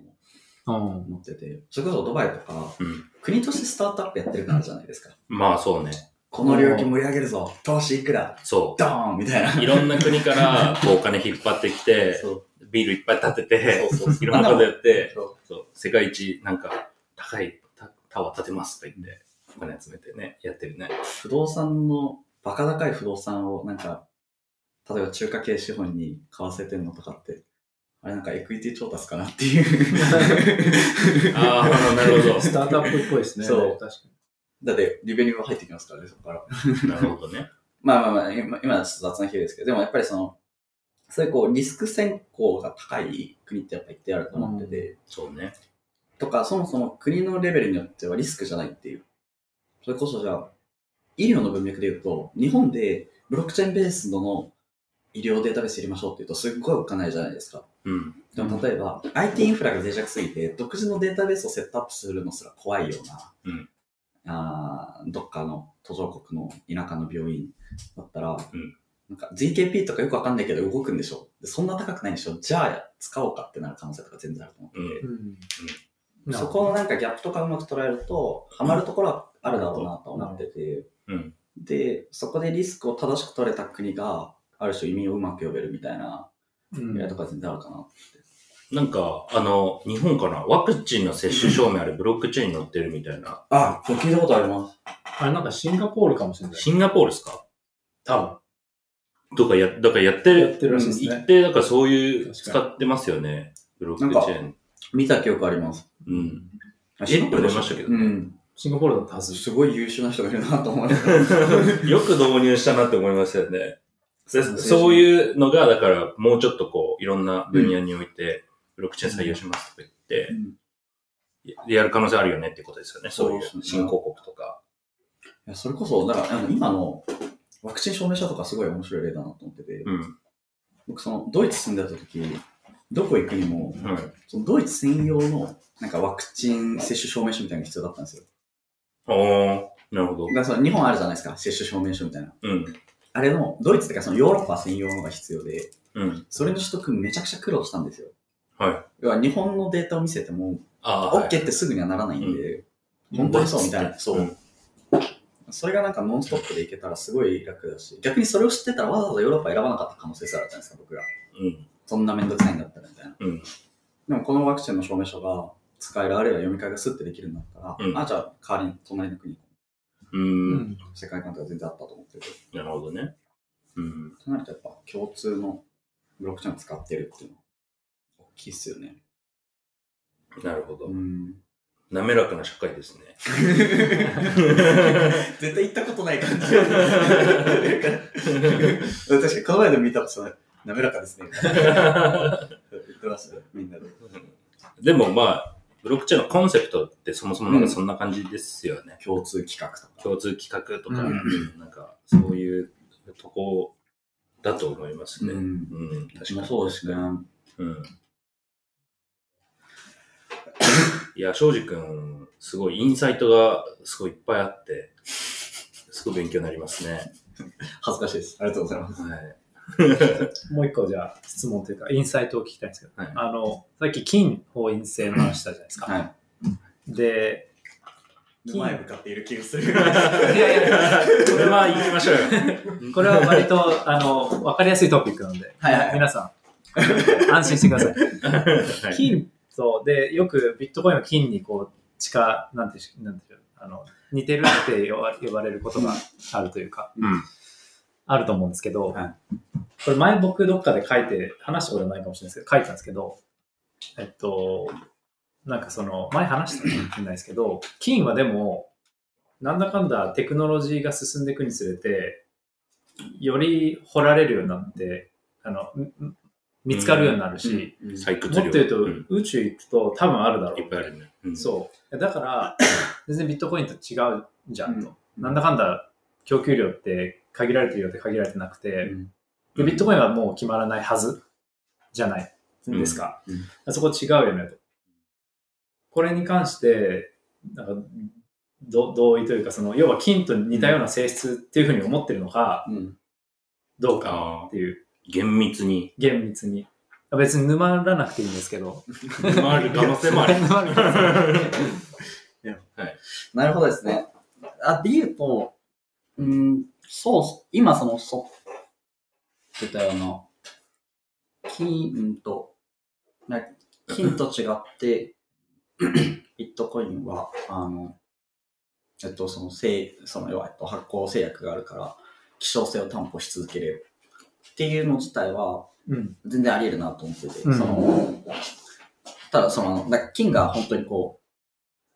思ってて、それこそドバイとか、うん。国としてスタートアップやってるからじゃないですか。まあそうね。この領域盛り上げるぞ投資いくら？そドーンみたいな。う。いろんな国から こうお金引っ張ってきて、ビールいっぱい立てて、そうそういろんなことやって、そそう、世界一なんか高いタタワー建てますとか言って、お金集めてね、やってるね。不動産の、バカ高い不動産をなんか、例えば中華系資本に買わせてんのとかって、あれなんかエクイティ調達かなっていう。ああ、なるほど。スタートアップっぽいですね。そう確かに。だって、リベニューが入ってきますからね、そこから。なるほどね。まあまあまあ、今今はちょっと雑な比喩ですけど、でもやっぱりその、そういうこう、リスク先行が高い国ってやっぱ一定あると思ってて、そうね。とか、そもそも国のレベルによってはリスクじゃないっていう。それこそじゃあ、医療の文脈で言うと、日本でブロックチェーンベースの医療データベース入れましょうって言うと、すっごいおっかないじゃないですか。うん。でも例えば、IT インフラが脆弱すぎて、独自のデータベースをセットアップするのすら怖いような、うんあーどっかの途上国の田舎の病院だったら、うん。なんか ZKP とかよくわかんないけど動くんでしょ？でそんな高くないんでしょ？じゃあ使おうかってなる可能性とか全然あると思ってて、うん。そこのなんかギャップとかうまく捉えると、ハマるところはあるだろうなと思ってて、うん。で、そこでリスクを正しく取れた国が、ある種意味をうまく呼べるみたいなうん。未来とか全然あるかな。なんか、あの、日本かな？ワクチンの接種証明あれブロックチェーンに載ってるみたいな。あ、僕聞いたことあります。あれなんかシンガポールかもしれない。シンガポールですか？多とかや、だからやってる、分やってるらしいですね。一定、だからそういう、確か使ってますよね。ブロックチェーン。見た記憶あります。うん。あえ？って思いましたけどね。うん。シンガポールだったはず。すごい優秀な人がいるなと思います。よく導入したなって思いましたよね。でそうそういうのが、だから、もうちょっとこう、いろんな分野において、ブロックチェーン採用しますとか言って、ややる可能性あるよねってことですよね。そういう新興国とか。いやそれこそ、だからあの今のワクチン証明書とかすごい面白い例だなと思ってて、うん。僕そのドイツ住んでた時、どこ行くにも、はい。そのドイツ専用のなんかワクチン接種証明書みたいなのが必要だったんですよ。おー、なるほどだ。からその日本あるじゃないですか、接種証明書みたいな。うん。あれの、ドイツっていうかそのヨーロッパ専用のが必要で、うん。それの取得めちゃくちゃ苦労したんですよ。はい。要は日本のデータを見せても、ああ、OK ってすぐにはならないんで、本当にそうみたいな。そう。うんそれがなんかノンストップでいけたらすごい楽だし、逆にそれを知ってたらわざわざヨーロッパ選ばなかった可能性すらあるじゃないですか、僕ら。うん。そんなめんどくさいんだったらみたいな。うん。でもこのワクチンの証明書が使える、あるいは読み替えがスッてできるんだったら、うんあ、じゃあ代わりに隣の国、う。うんん。世界観とか全然あったと思ってるけど、なるほどね。うん。となるとやっぱ共通のブロックチェーンを使ってるっていうのきいっすよね。なるほどう。ん。滑らかな社会ですね。絶対行ったことない感じ。確かにこの前でも見たらそれ滑らかですね。言ってましたね、みんなで。でもまあ、ブロックチェーンのコンセプトってそもそもなんかそんな感じですよね。共通企画とか。共通企画とか、うんなんかそういうとこだと思いますね。ううん、ん。確かに。そうですね。うん。いや、庄司くん、すごいインサイトがすごいいっぱいあって、すごい勉強になりますね。恥ずかしいです。ありがとうございます。はい。もう一個じゃあ質問というか、インサイトを聞きたいんですけど、はいあの、さっき金法院制の話したじゃないですか。はい。で、前向かっている気がする。いやいやこれは行きましょうよ。これは割と、あの、わかりやすいトピックなので、はいはい皆さん、安心してください。はい金と、で、よくビットコインは金にこう、近、なんていうし、なんていうあの、似てるって呼ば呼ばれることがあるというか、うん。あると思うんですけど、はい。これ前僕どっかで書いて、話したことないかもしれないですけど、書いたんですけど、えっと、なんかその、前話したかもしれないですけど、金はでも、なんだかんだテクノロジーが進んでいくにつれて、より掘られるようになって、あの、ん見つかるようになるし、採掘量。もっと言うと、ん宇宙行くと多分あるだろういっぱいあるね。うんそう。だから、全然ビットコインと違うじゃんと。うんなんだかんだ供給量って限られてるようで限られてなくて、うんでビットコインはもう決まらないはずじゃないですか。うんそこ違うよねと。これに関して、なんかど同意というか、その、要は金と似たような性質っていうふうに思ってるのか、うん。どうかあっていう、ー厳密に。厳密に。別に沼らなくていいんですけど。ある可能性もある。沼る可能性もあるなるほどですね。あ、で言うと、うん、そうっす、今その、そう、言ったような、金、うんと、な金と違って、ビットコインは、あの、えっと、その、せい、その、要は、えっと、発行制約があるから、希少性を担保し続けれるっていうの自体は、うん。全然あり得るなと思ってて、うん。その、ただその、だ金が本当にこう、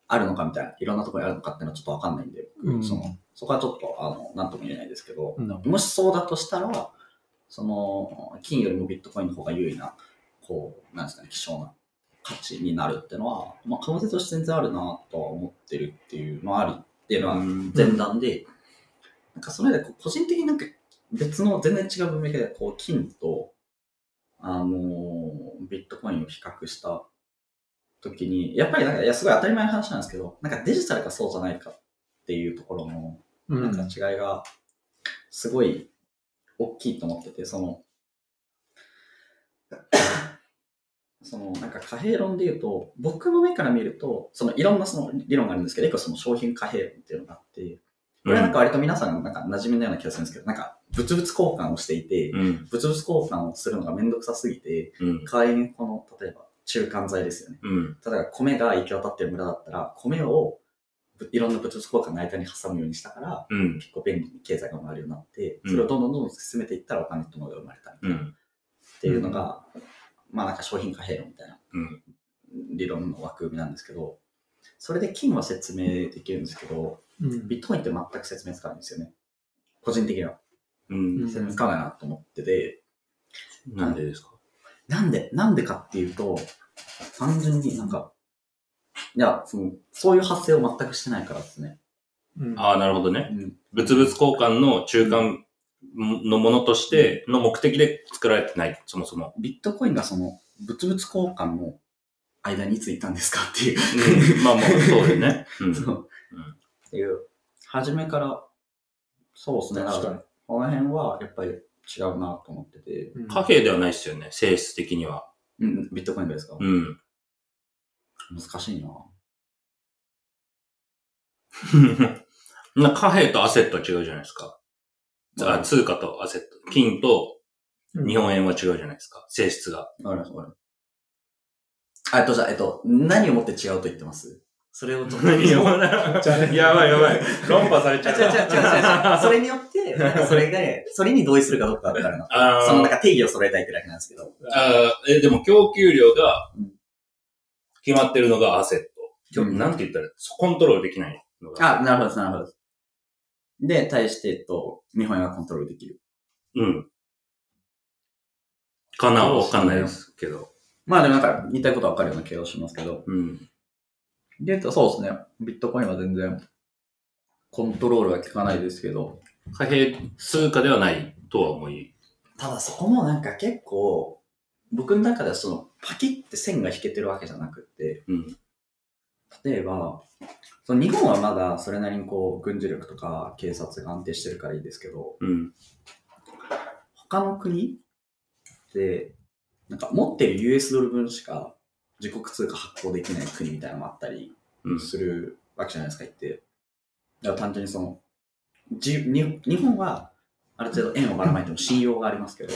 あるのかみたいな、いろんなところにあるのかっていうのはちょっとわかんないんで、僕うん。その、そこはちょっと、あの、なんとも言えないですけど、うん。もしそうだとしたら、その、金よりもビットコインの方が優位な、こう、なんですかね、希少な価値になるっていうのは、まあ、可能性として全然あるなとは思ってるっていうのはありっていうのは前段で、なんかそれで個人的になんか別の全然違う文脈でこう金と、あのービットコインを比較した時に、やっぱりなんか、いや、すごい当たり前の話なんですけど、なんかデジタルかそうじゃないかっていうところの、うなんかん。違いが、すごい大きいと思ってて、その、その、なんか貨幣論で言うと、僕の目から見ると、そのいろんなその理論があるんですけど、一個その商品貨幣論っていうのがあって、これはなんか割と皆さんなんか馴染みのような気がするんですけど、なんか物々交換をしていて、うん。物々交換をするのがめんどくさすぎて、うん。代わりにこの、例えば中間材ですよね。うん。例えば米が行き渡ってる村だったら、米をぶいろんな物々交換の間に挟むようにしたから、うん。結構便利に経済が回るようになって、うんそれをどんどんどんどん進めていったらお金ってものが生まれたみたいな、うん。っていうのが、まあなんか商品貨幣論みたいなうん。理論の枠組みなんですけど、それで金は説明できるんですけど、うんビットコインって全く説明つかないんですよね。個人的には。うん。説明つかないなと思ってて、なんでですか？なんで、なんでかっていうと、単純になんか、いや、その、そういう発生を全くしてないからですね。うんああ、なるほどね。うん。物々交換の中間のものとしての目的で作られてない、そもそも。ビットコインがその、物々交換の間にいついたんですかっていう。うん。まあまあ、そうだよね。うん。そう。っていう、初めから、そうですね。確かにこの辺はやっぱり違うなと思ってて、うん貨幣ではないですよね、性質的には。うん、ビットコインがですか、うん。難しいな な貨幣とアセットは違うじゃないですか。あ通貨とアセット。金と日本円は違うじゃないですか。性質が。わかります、わかります。あえっと、じゃあ、えっと、何をもって違うと言ってます？それをちょっと。何をやばいやばい。論破されち違う違う違う違う違う。それによって、なんかそれが、それに同意するかどうかだったらな。あーそのなんか定義を揃えたいってだけなんですけど。あーえ、でも供給量がうん決まってるのがアセット。うんなんて言ったら、コントロールできないのが。あ、なるほどなるほどで対して、えっと、日本円はコントロールできる。うん。かなわかんないですけど。まあでもなんか言いたいことはわかるような気がしますけど。うん。でそうですね。ビットコインは全然コントロールは効かないですけど、貨幣通貨ではないとは思い。ただそこもなんか結構、僕の中ではそのパキって線が引けてるわけじゃなくて、うん。例えば、その日本はまだそれなりにこう軍事力とか警察が安定してるからいいですけど、うん。他の国で、なんか持ってる US ドル分しか自国通貨発行できない国みたいなのもあったりうん。するわけじゃないですか、言って。だから単純にその、じに日本はある程度円をばらまいても信用がありますけど、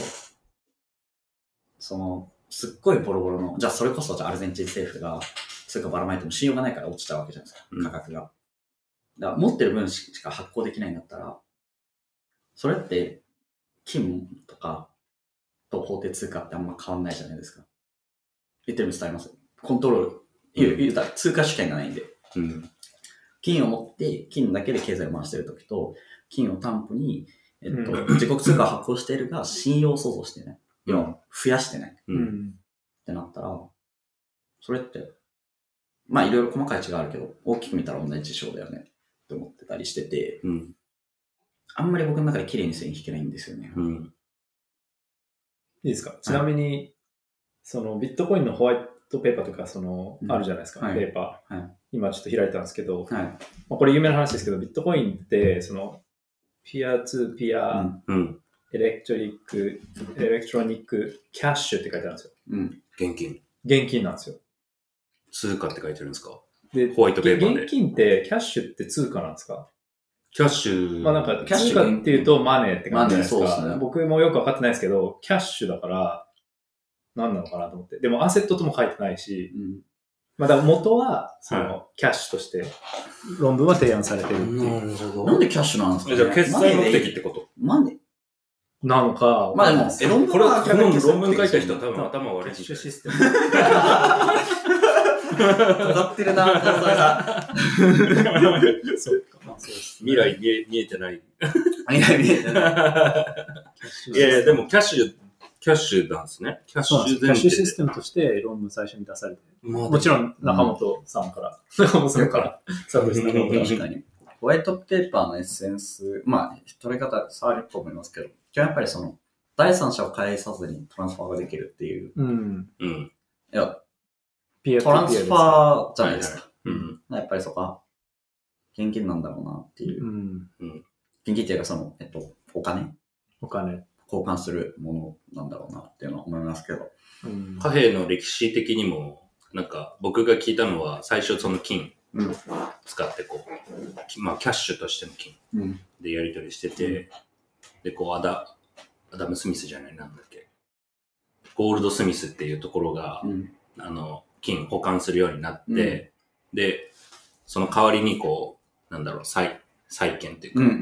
その、すっごいボロボロの、じゃあそれこそじゃあアルゼンチン政府が通貨ばらまいても信用がないから落ちちゃうわけじゃないですかう、ん価格が。だから持ってる分しか発行できないんだったら、それって金とかと法定通貨ってあんま変わんないじゃないですか。言ってるの伝えますコントロール。言う言うたら通貨主権がないんで。うん。金を持って、金だけで経済を回してるときと、金を担保に、えっと、う自国通貨を発行しているが、信用創造してない。要は、増やしてないっう。うんん。てなったら、それって、まあいろいろ細かい違いあるけど、大きく見たら同じ事象だよねって思ってたりしてて、うん。あんまり僕の中で綺麗に線引けないんですよね。うん。いいですか？ちなみに、そのビットコインの white paper とか、その、うんあるじゃないですか、はい paper。はい今ちょっと開いたんですけど、はい。まあ、これ有名な話ですけど、ビットコインって、その、 peer-to-peer、うんうん。 electric、electronic、cash って書いてあるんですよ。うん。現金。現金なんですよ。通貨って書いてるんですか？で、 white paper で現金って、キャッシュって通貨なんですか？キャッシュ。まあなんか、キャッシュ通貨っていうとマネーって感じじゃないですか。そうですね僕もよくわかってないですけど、キャッシュだから、何なのかなと思って。でも、アセットとも書いてないし、うん。まあ、だから元は、その、はキャッシュとして、論文は提案されてるっていう。るほなんでキャッシュなんですか、ね、じゃあ、決済目的っててこと？マネーなのか、まあでもえ論文これ、こはの論文書いた人は多分頭キャ悪いッシュシステム。尖ってるな、そ。そうか、まあそうです未来見え見えてない。見え見えてない いやいや、でもキャッシュ、キャッシュなんですね。キャッシそうなんですキャッシュシステムとして論文最初に出されてまあもちろん中本さんから、中本さんから、サービス中本 確かに。ホワイトペーパーのエッセンス、まあ、取り方、触ると思いますけど、基本やっぱりその、第三者を介さずにトランスファーができるっていう、うん。うん。いや、トランスファーじゃないですか。うん。やっぱりそこは、現金なんだろうなっていうう。ん。現金っていうかその、えっと、お金お金。交換するものなんだろうなっていうのは思いますけど。うん貨幣の歴史的にも、なんか僕が聞いたのは、最初その金うん。使ってこう、きまあキャッシュとしての金うん。でやり取りしてて、で、こう、アダ、アダム・スミスじゃない、なんだっけ。ゴールド・スミスっていうところが、うん。あの、金保管するようになって、で、その代わりにこう、なんだろう、債、債券っていうか、うんうんう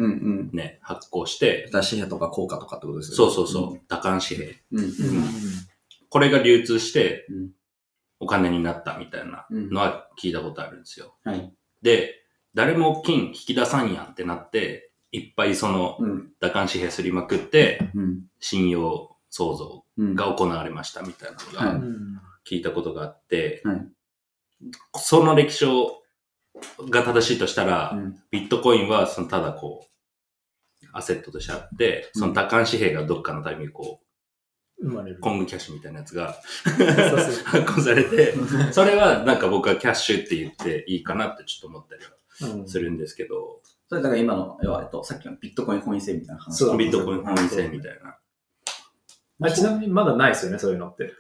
ん。ね、発行して、紙幣とか効果とかってことですそうそうそう、多漢紙幣。うん。うん。うんこれが流通してうん、お金になったみたいなうん。のは聞いたことあるんですよ。はい。で、誰も金引き出さんやんってなって、いっぱいその、うん。打漢紙幣すりまくって、うん。信用創造うん。が行われましたみたいなのはがうん聞いたことがあって、はいその歴史をが正しいとしたら、うん。ビットコインはそのただこう、アセットとしてあって、その多漢紙幣がどっかのタイミングでこ生まれるう、。コングキャッシュみたいなやつが発行されて、それはなんか僕はキャッシュって言っていいかなってちょっと思ったりはうんするんですけど、それだから今の、要は、えっと、さっきのビットコイン本位制みたいな話。そうビットコイン本位制みたいな。あちなみにまだないですよね、そういうのって。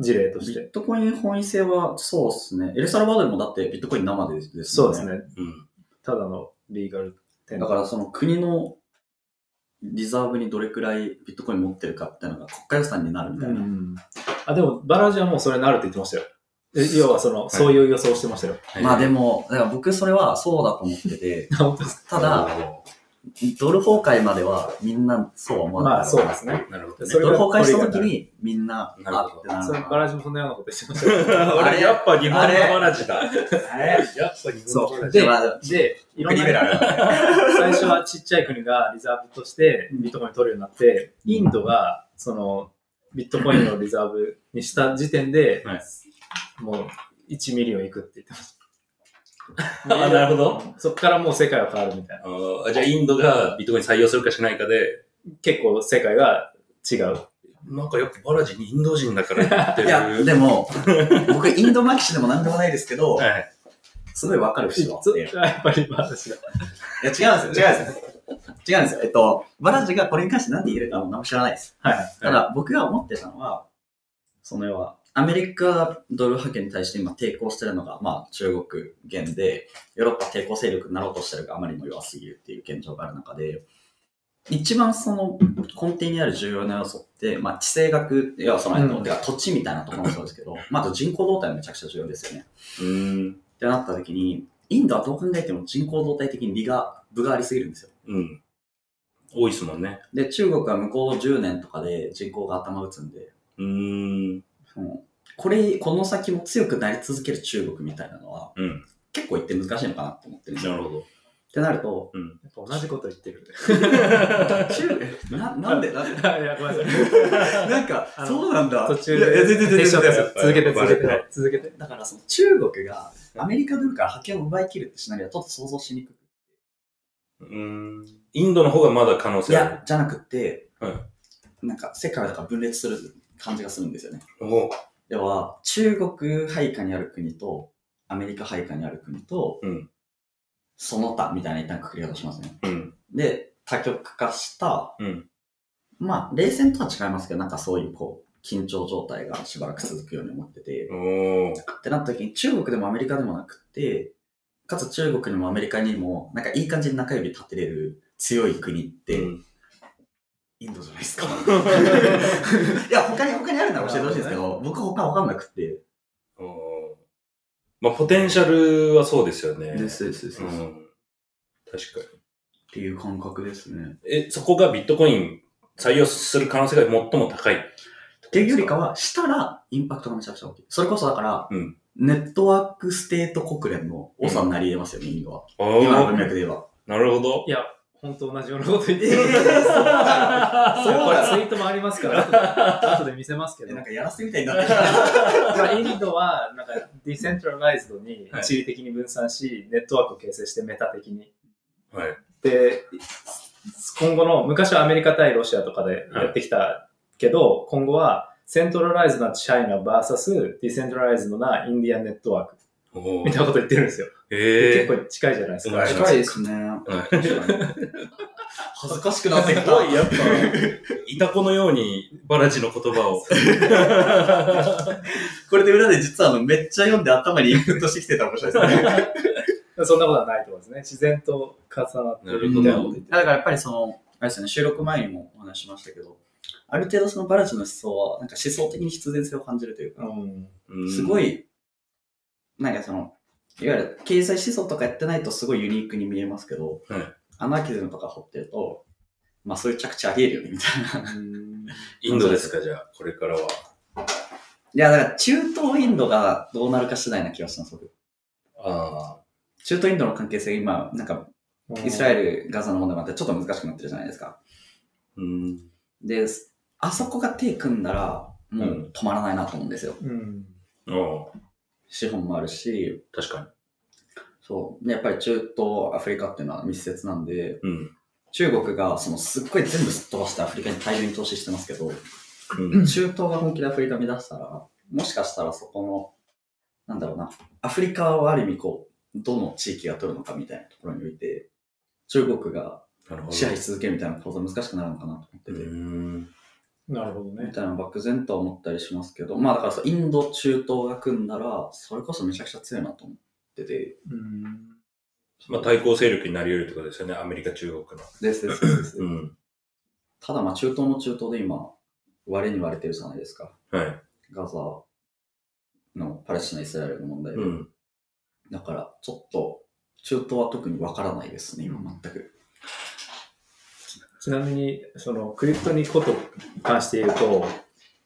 事例として。ビットコイン本位制は、そうですね。エルサルバドルもだってビットコイン生でですね。そうです。ね。うん。ただのリーガルだからその国のリザーブにどれくらいビットコイン持ってるかっていうのが国家予算になるみたいな。うん。あ、でも、バラージはもうそれなるって言ってましたよ。え要はその、そういう予想してましたよ。まあでも、だから僕それはそうだと思ってて、ただ、ドル崩壊まではみんなそうは思わない。まあ、そうですね。なるほどね。それドルが崩壊した時にみんな、なるほどそれバラージもそんなようなことしてましたよ。あれやっぱ日本のバラジだ。あれやっぱ日そう。でで、まあで、いろんな最初はちっちゃい国がリザーブとしてビットコイン取るようになって、インドがそのビットコインのリザーブにした時点で、はいもう1 million いくって言ってまし あなるほど。そこからもう世界は変わるみたいな。あーじゃあインドがビットコイン採用するかしないかで、結構世界が違う。なんかやっぱバラジにインド人だから言ってる。いや、でも、僕、インドマキシでもなんでもないですけど、はい。すごいわかる節があって。い やっぱり私が。や、違うんですよ、違うんですよ。違うんですよ。えっと、バラジがこれに関して何て言えるかも何も知らないです。はい。ただ、僕が思ってたのは、その要は、アメリカドル派遣に対して今抵抗してるのが、まあ中国圏で、ヨーロッパ抵抗勢力になろうとしてるがあまりにも弱すぎるっていう現状がある中で、一番その根底にある重要な要素って、まあ地政学、要はその、うんてか土地みたいなところもそうですけど、まああと人口動態もめちゃくちゃ重要ですよね。うーん。ってなった時に、インドはどう考えても人口動態的に利が、部がありすぎるんですよ。うん。多いですもんね。で、中国は向こう10年とかで人口が頭打つんで、うーん。そのこれ、この先も強くなり続ける中国みたいなのは、うん。結構言って難しいのかなって思ってるんですよ。なるほど。ってなると、うん。やっぱ同じこと言ってる。中ななんでなんで？いや、ごめんなさい。なんかそうなんだ。途中いやいや全然全然で。全然続けて、続けてはい、続けて。だからその中国がアメリカドルから覇権を奪い切るってシナリオはちょっと想像しにくくうーん。インドの方がまだ可能い性あるや、。じゃなくて、はいなんか世界だから分裂する感じがするんですよね。お要は、中国配下にある国と、アメリカ配下にある国と、うんその他みたいな一旦くくり方しますね。うん。で、多極化した、うん。まあ、冷戦とは違いますけど、なんかそういうこう、緊張状態がしばらく続くように思ってて。ってなった時に中国でもアメリカでもなくて、かつ中国にもアメリカにも、なんかいい感じに中指立てれる強い国って、うんインドじゃないですか。いや、他に、他にあるなら教えてほしいんですけど、僕他わかんなくて。まあ、ポテンシャルはそうですよね。です、です、です。うっん。確かていう感覚ですね。に。え、そこがビットコイン採用する可能性が最も高い。っていうよりかは、したら、インパクトがめちゃくちゃ大きい。それこそだから、うん network state 国連の長になり得ますよね、インドは。お今の文ー脈で言えば。なるほどい。や、本当同じようなこと言ってる。えーそうだそうそうだツイートもありますから、後で見せますけど。なんかやらせみたいになってきた。まあインドは、なんか、 decentralized にはい地理的に分散し、ネットワークを形成してメタ的に。はい。で、今後の、昔はアメリカ対ロシアとかでやってきたけど、今後は、 centralized な China VS decentralized な Indian networkみたいなこと言ってるんですよ。ええ結構近いじゃないですか。はい近いですね。恥ずかしくなってきた。すごい、やっぱ、いた子のようにバラジの言葉を。これで裏で実はあのめっちゃ読んで頭にインプットしてきてたら面白いですね。そんなことはないと思うんですね。自然と重なってるみたいなこと言ってだからやっぱりその、あれですよね、収録前にもお話ししましたけど、ある程度そのバラジの思想は、なんか思想的に必然性を感じるというか、うん。うんすご。い、なんかその、いわゆる経済思想とかやってないとすごいユニークに見えますけど、はいアナーキズムとか掘ってると、まあそういう着地あり得るよね、みたいな。インドですか、じゃあ、これからは。いや、だから中東インドがどうなるか次第な気がします、僕。あ中東インドの関係性、今、なんか、イスラエル、ガザの問題もあってちょっと難しくなってるじゃないですか。あ。うん。で、あそこが手組んだら、もう止まらないなと思うんですよ。うん。ああ、資本もあるし、確かそう。でやっぱり中東、アフリカっていうのは密接なんで、に。うん。中国がそのすっごい全部すっ飛ばしてアフリカに大量に投資してますけど、うん。中東が本気でアフリカ見出したら、もしかしたらそこの、なんだろうな、アフリカをある意味こう、どの地域が取るのかみたいなところにおいて、中国が。支配し続けるみたいな構造難しくなるのかなと思ってうて、ん。なるほどね。みたいな漠然とは思ったりしますけど、まあだからそうインド、中東が組んだら、それこそめちゃくちゃ強いなと思ってて、うん。まあ、対抗勢力になり得るってことですよね、アメリカ、中国の。ですですですです。うん。ただまあ中東も中東で今、割れに割れてるじゃないですか。はい。ガザのパレスチナ、イスラエルの問題で。うん。だから、ちょっと、中東は特にわからないですね、今全く。ちなみに、その、クリプトにことに関して言うと、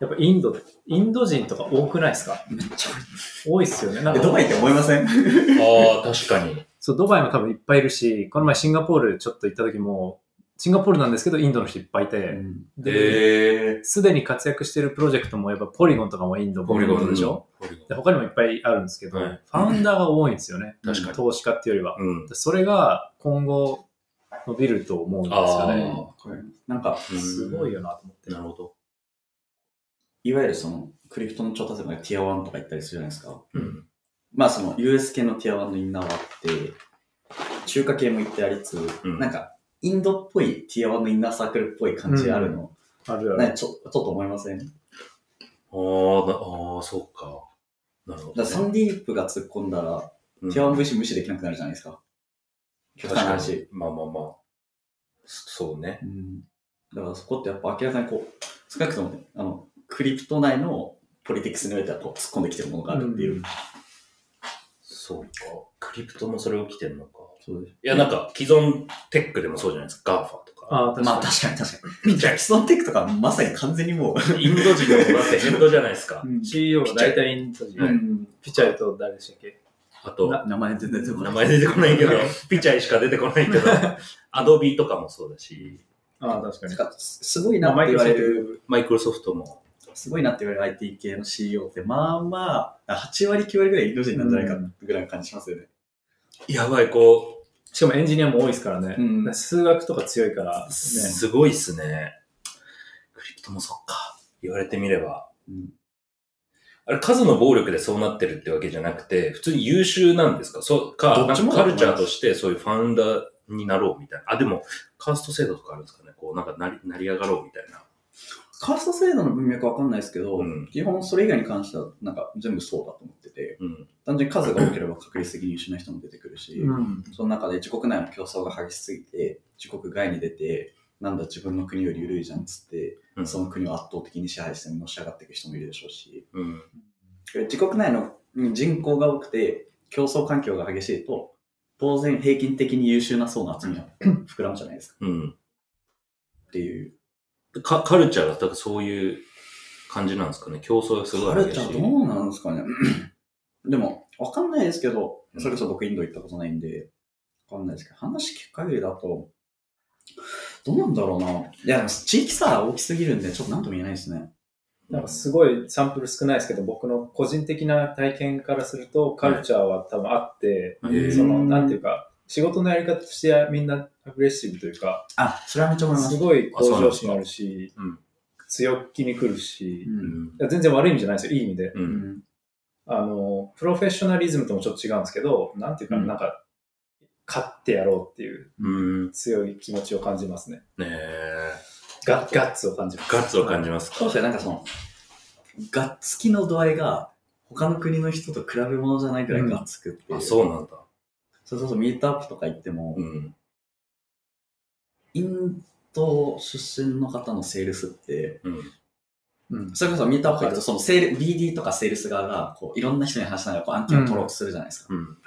やっぱインド、インド人とか多くないですか？めっちゃ多いっすよね。なんえ、かドバイって思いません？ああ、確かに。そう、ドバイも多分いっぱいいるし、この前シンガポールちょっと行った時も、シンガポールなんですけど、インドの人いっぱいいうんて、で、えすでに活躍してるプロジェクトもやっぱポリゴンとかもインド、ポリゴンでしょ、ポリゴンで他にもいっぱいあるんですけど、はいファウンダーが多いんですよね。確かに投資家っていうよりは。うん。でそれが今後伸びると思うんですよね。なんか、すごいよなと思って。なるほど。いわゆるその、クリプトの調達がティア1とか言ったりするじゃないですか。うん。まあその US 系のティア1のインナーはあって、中華系も言ってありつつ、うんなんか、インドっぽいティア1のインナーサークルっぽい感じあるの、あるある。ねちょちょっと思いません？ああー、そうか。なるほど、らサンディープが突っ込んだら、うんティア1 VC 無視できなくなるじゃないですか。極端な話。まあまあまあ。そうね。うん。だからそこってやっぱ明らかにこう、少なくともね、あの、クリプト内の politics においてはこう突っ込んできてるものがあるっていう。うんそうか。クリプトもそれ起きてんのか。そうです。いや、なんか、既存テックでもそうじゃないですか。 GAFA とか。ああ、確かに。まあ確かに確かに。じゃあ、既存テックとかまさに完全にもう、インド人のもだってヘッドじゃないですか。CEO が大体インド人。うんピチャイと誰でしたっけ？あと、な名前全然出てこない。名前出てこないけど、ピチャイしか出てこないけど、アドビとかもそうだし、ああ、確かに。かすごいなって言われる、マイクロソフトも、すごいなって言われる IT 系の CEO って、まあまあ、8割9割ぐらいインド人なんじゃないかぐらいの感じしますよね。やばい、こしかもエンジニアも多いですからね。うん数学とか強いから、う、ね。すごいっすね。クリプトもそっか。言われてみれば。うんあれ、数の暴力でそうなってるってわけじゃなくて、普通に優秀なんですか？そうか、どっちもカルチャーとしてそういうファウンダーになろうみたいな。あ、でも、カースト制度とかあるんですかね？こう、なんかなり、成り上がろうみたいな。カースト制度の文脈わかんないですけど、うん基本それ以外に関しては、なんか全部そうだと思ってて、うん。単純に数が多ければ確率的に優秀な人も出てくるし、うん。その中で自国内の競争が激しすぎて、自国外に出て、なんだ自分の国より緩いじゃんっつって、うんその国を圧倒的に支配してのし上がっていく人もいるでしょうし、うん。自国内の人口が多くて、競争環境が激しいと、当然平均的に優秀な層の厚みは 膨らむじゃないですか。うん。っていう。かカルチャーが、だからそういう感じなんですかね競争がすごい激しい。カルチャーどうなんですかね。でも、わかんないですけど、それこそ僕インド行ったことないんで、わかんないですけど、話聞く限りだと、どうなんだろうな。いや、地域差大きすぎるんで、ちょっとなんとも言えないですね。なんかすごいサンプル少ないですけど、僕の個人的な体験からすると、カルチャーは多分あって、へーその、なんていうか、仕事のやり方としてみんなアグレッシブというか、あ、それはめっちゃ思いますす。ごい向上心あるしうん、強気に来るし、いうん。や全然悪い意味じゃないですよ、いい意味で。う。うんん。あの、プロフェッショナリズムともちょっと違うんですけど、なんていうか、うんなんか、勝ってやろうっていううん。強い気持ちを感じますね。ねえ。ガガッツを感じます。ガッツを感じますかそうですね、なんかその、ガッツきの度合いが、他の国の人と比べ物じゃないくらいガッツくっていう。あ、そうなんだ。それこそミートアップとか行っても、うん。インド出身の方のセールスって、うん。うん。それこそミートアップ行くと、そのセール、BD とかセールス側が、こう、いろんな人に話しながらこう案件を取ろうとするじゃないですか。うん。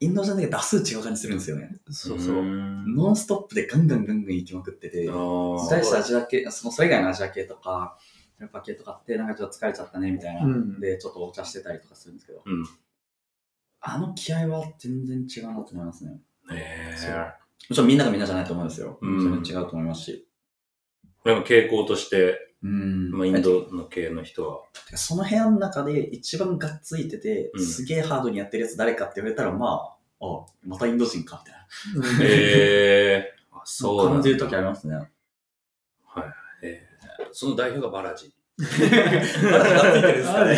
インドじゃなくて打数違う感じするんですよね。そうそう。んノンストップでガンガンガンガン行きまくってて、あー大したアジア系、そのそれ以外のアジア系とか、ヨーロッパ系とかって、なんかちょっと疲れちゃったねみたいな、うんで、ちょっとお茶してたりとかするんですけど、うん。あの気合は全然違うなと思いますね。もねそうえ。ちろんみんながみんなじゃないと思うんですよ。うんそれ違うと思いますし。でも傾向として、うんまあ、インドの系の人は、その部屋の中で一番がっついてて、うんすげえハードにやってるやつ誰かって言われたら、まあ、あ、またインド人か、みたいな。ええ あ、そう。感じるときありますね。はい。えーその代表がバラジ。まだがっついてるんですかね。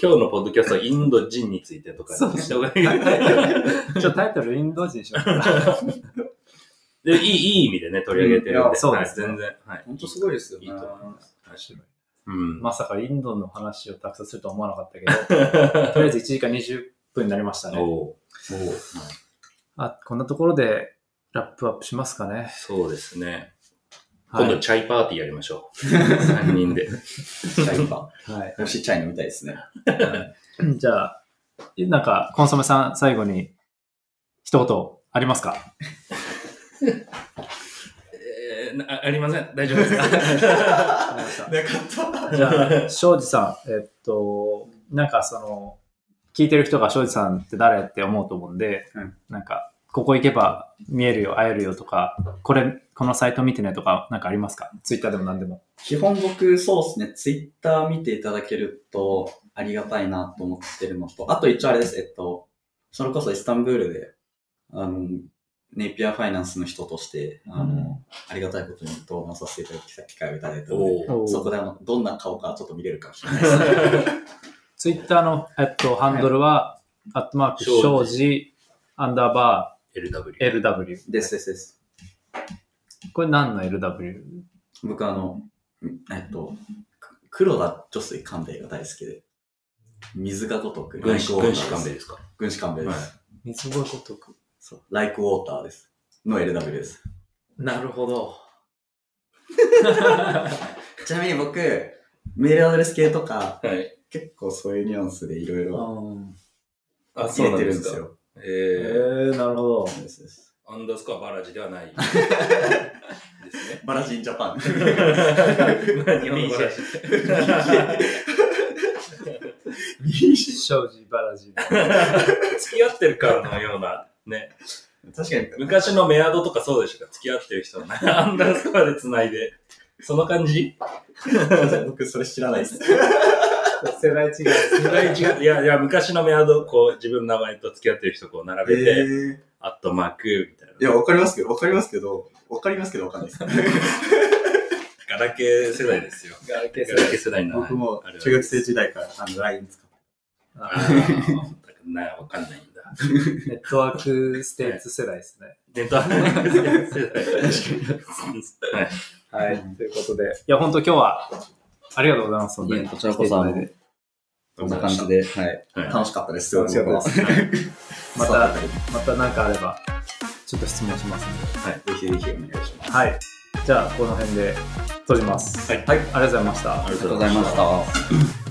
今日のポッドキャストはインド人についてとかにした方がいい。ちょっとタイトルインド人にしようかな。でいい、いい意味でね、取り上げてるんで。そうです全然。はい。本当すごいですよね。いいと思います。はいうん。まさかインドの話をたくさんするとは思わなかったけど、とりあえず1時間20分になりましたね。おうあ、こんなところでラップアップしますかね。そうですね。はい今度チャイパーティーやりましょう。3人で。チャイパはい。ー。美味しいチャイ飲みたいですね。じゃあ、なんか、コンソメさん、最後に一言ありますか？えーなあありません。大丈夫ですか？なかった。じゃあ、庄司さん、えっと、なんかその、聞いてる人が庄司さんって誰って思うと思うんで、うんなんか、ここ行けば見えるよ、会えるよとか、これ、このサイト見てねとか、なんかありますか？ツイッターでも何でも。基本僕、そうですね、ツイッター見ていただけるとありがたいなと思ってるのと、あと一応あれです、えっと、それこそイスタンブールで、あの、ネイピアファイナンスの人として、あの、うんありがたいことに登壇させていただきた機会をいただいたので、そこであの、どんな顔かちょっと見れるかもしれないです。ツイッターの、えっと、ハンドルは、アットマーク、庄司、アンダーバ LW。ー、LW。ですですです。これ何の LW? 僕あの、えっと、く黒田女水官兵衛が大好きで、水が如く、軍師、官兵衛ですか？軍師官兵衛です。はい水ごとく。そう、like water です。の LW です。なるほど。ちなみに僕、メールアドレス系とか、はい。結構そういうニュアンスでいろいろあ、入れてるんです。よ。ええー、ー、なるほど。そうですですアンダースコアバラジではない。ですね。バラジンジャパン。日本のバラジ。庄司バラジ。付き合ってるからのような、ね。確かに、昔のメアドとかそうでしたか？付き合ってる人アンダースコアで繋いで。その感じ？僕それ知らないです。世代違い。世代違う。いや、いや、昔のメアド、こう、自分の名前と付き合ってる人こう並べて、ー、アットマーク、みたいな。いや、わかりますけど、わかりますけど、わかりますけどわかんないです。ガラケー世代ですよ。ガラケー世ガラケー代。世代の。僕も中学生時代からあの LINE 使って。あーなわかんない。ネットワークステーツ世代ですね。ネットワーク世代。はい。はい。ということで、いや、本当今日は、ありがとうございます。いえこちらこそこんな感じで、はい。はい楽しかったです。楽しかったですまたは、また何かあれば、ちょっと質問しますんで。い。ぜひぜひお願いします。はい。じゃあ、この辺で閉じます。はいはい。ありがとうございました。ありがとうございました。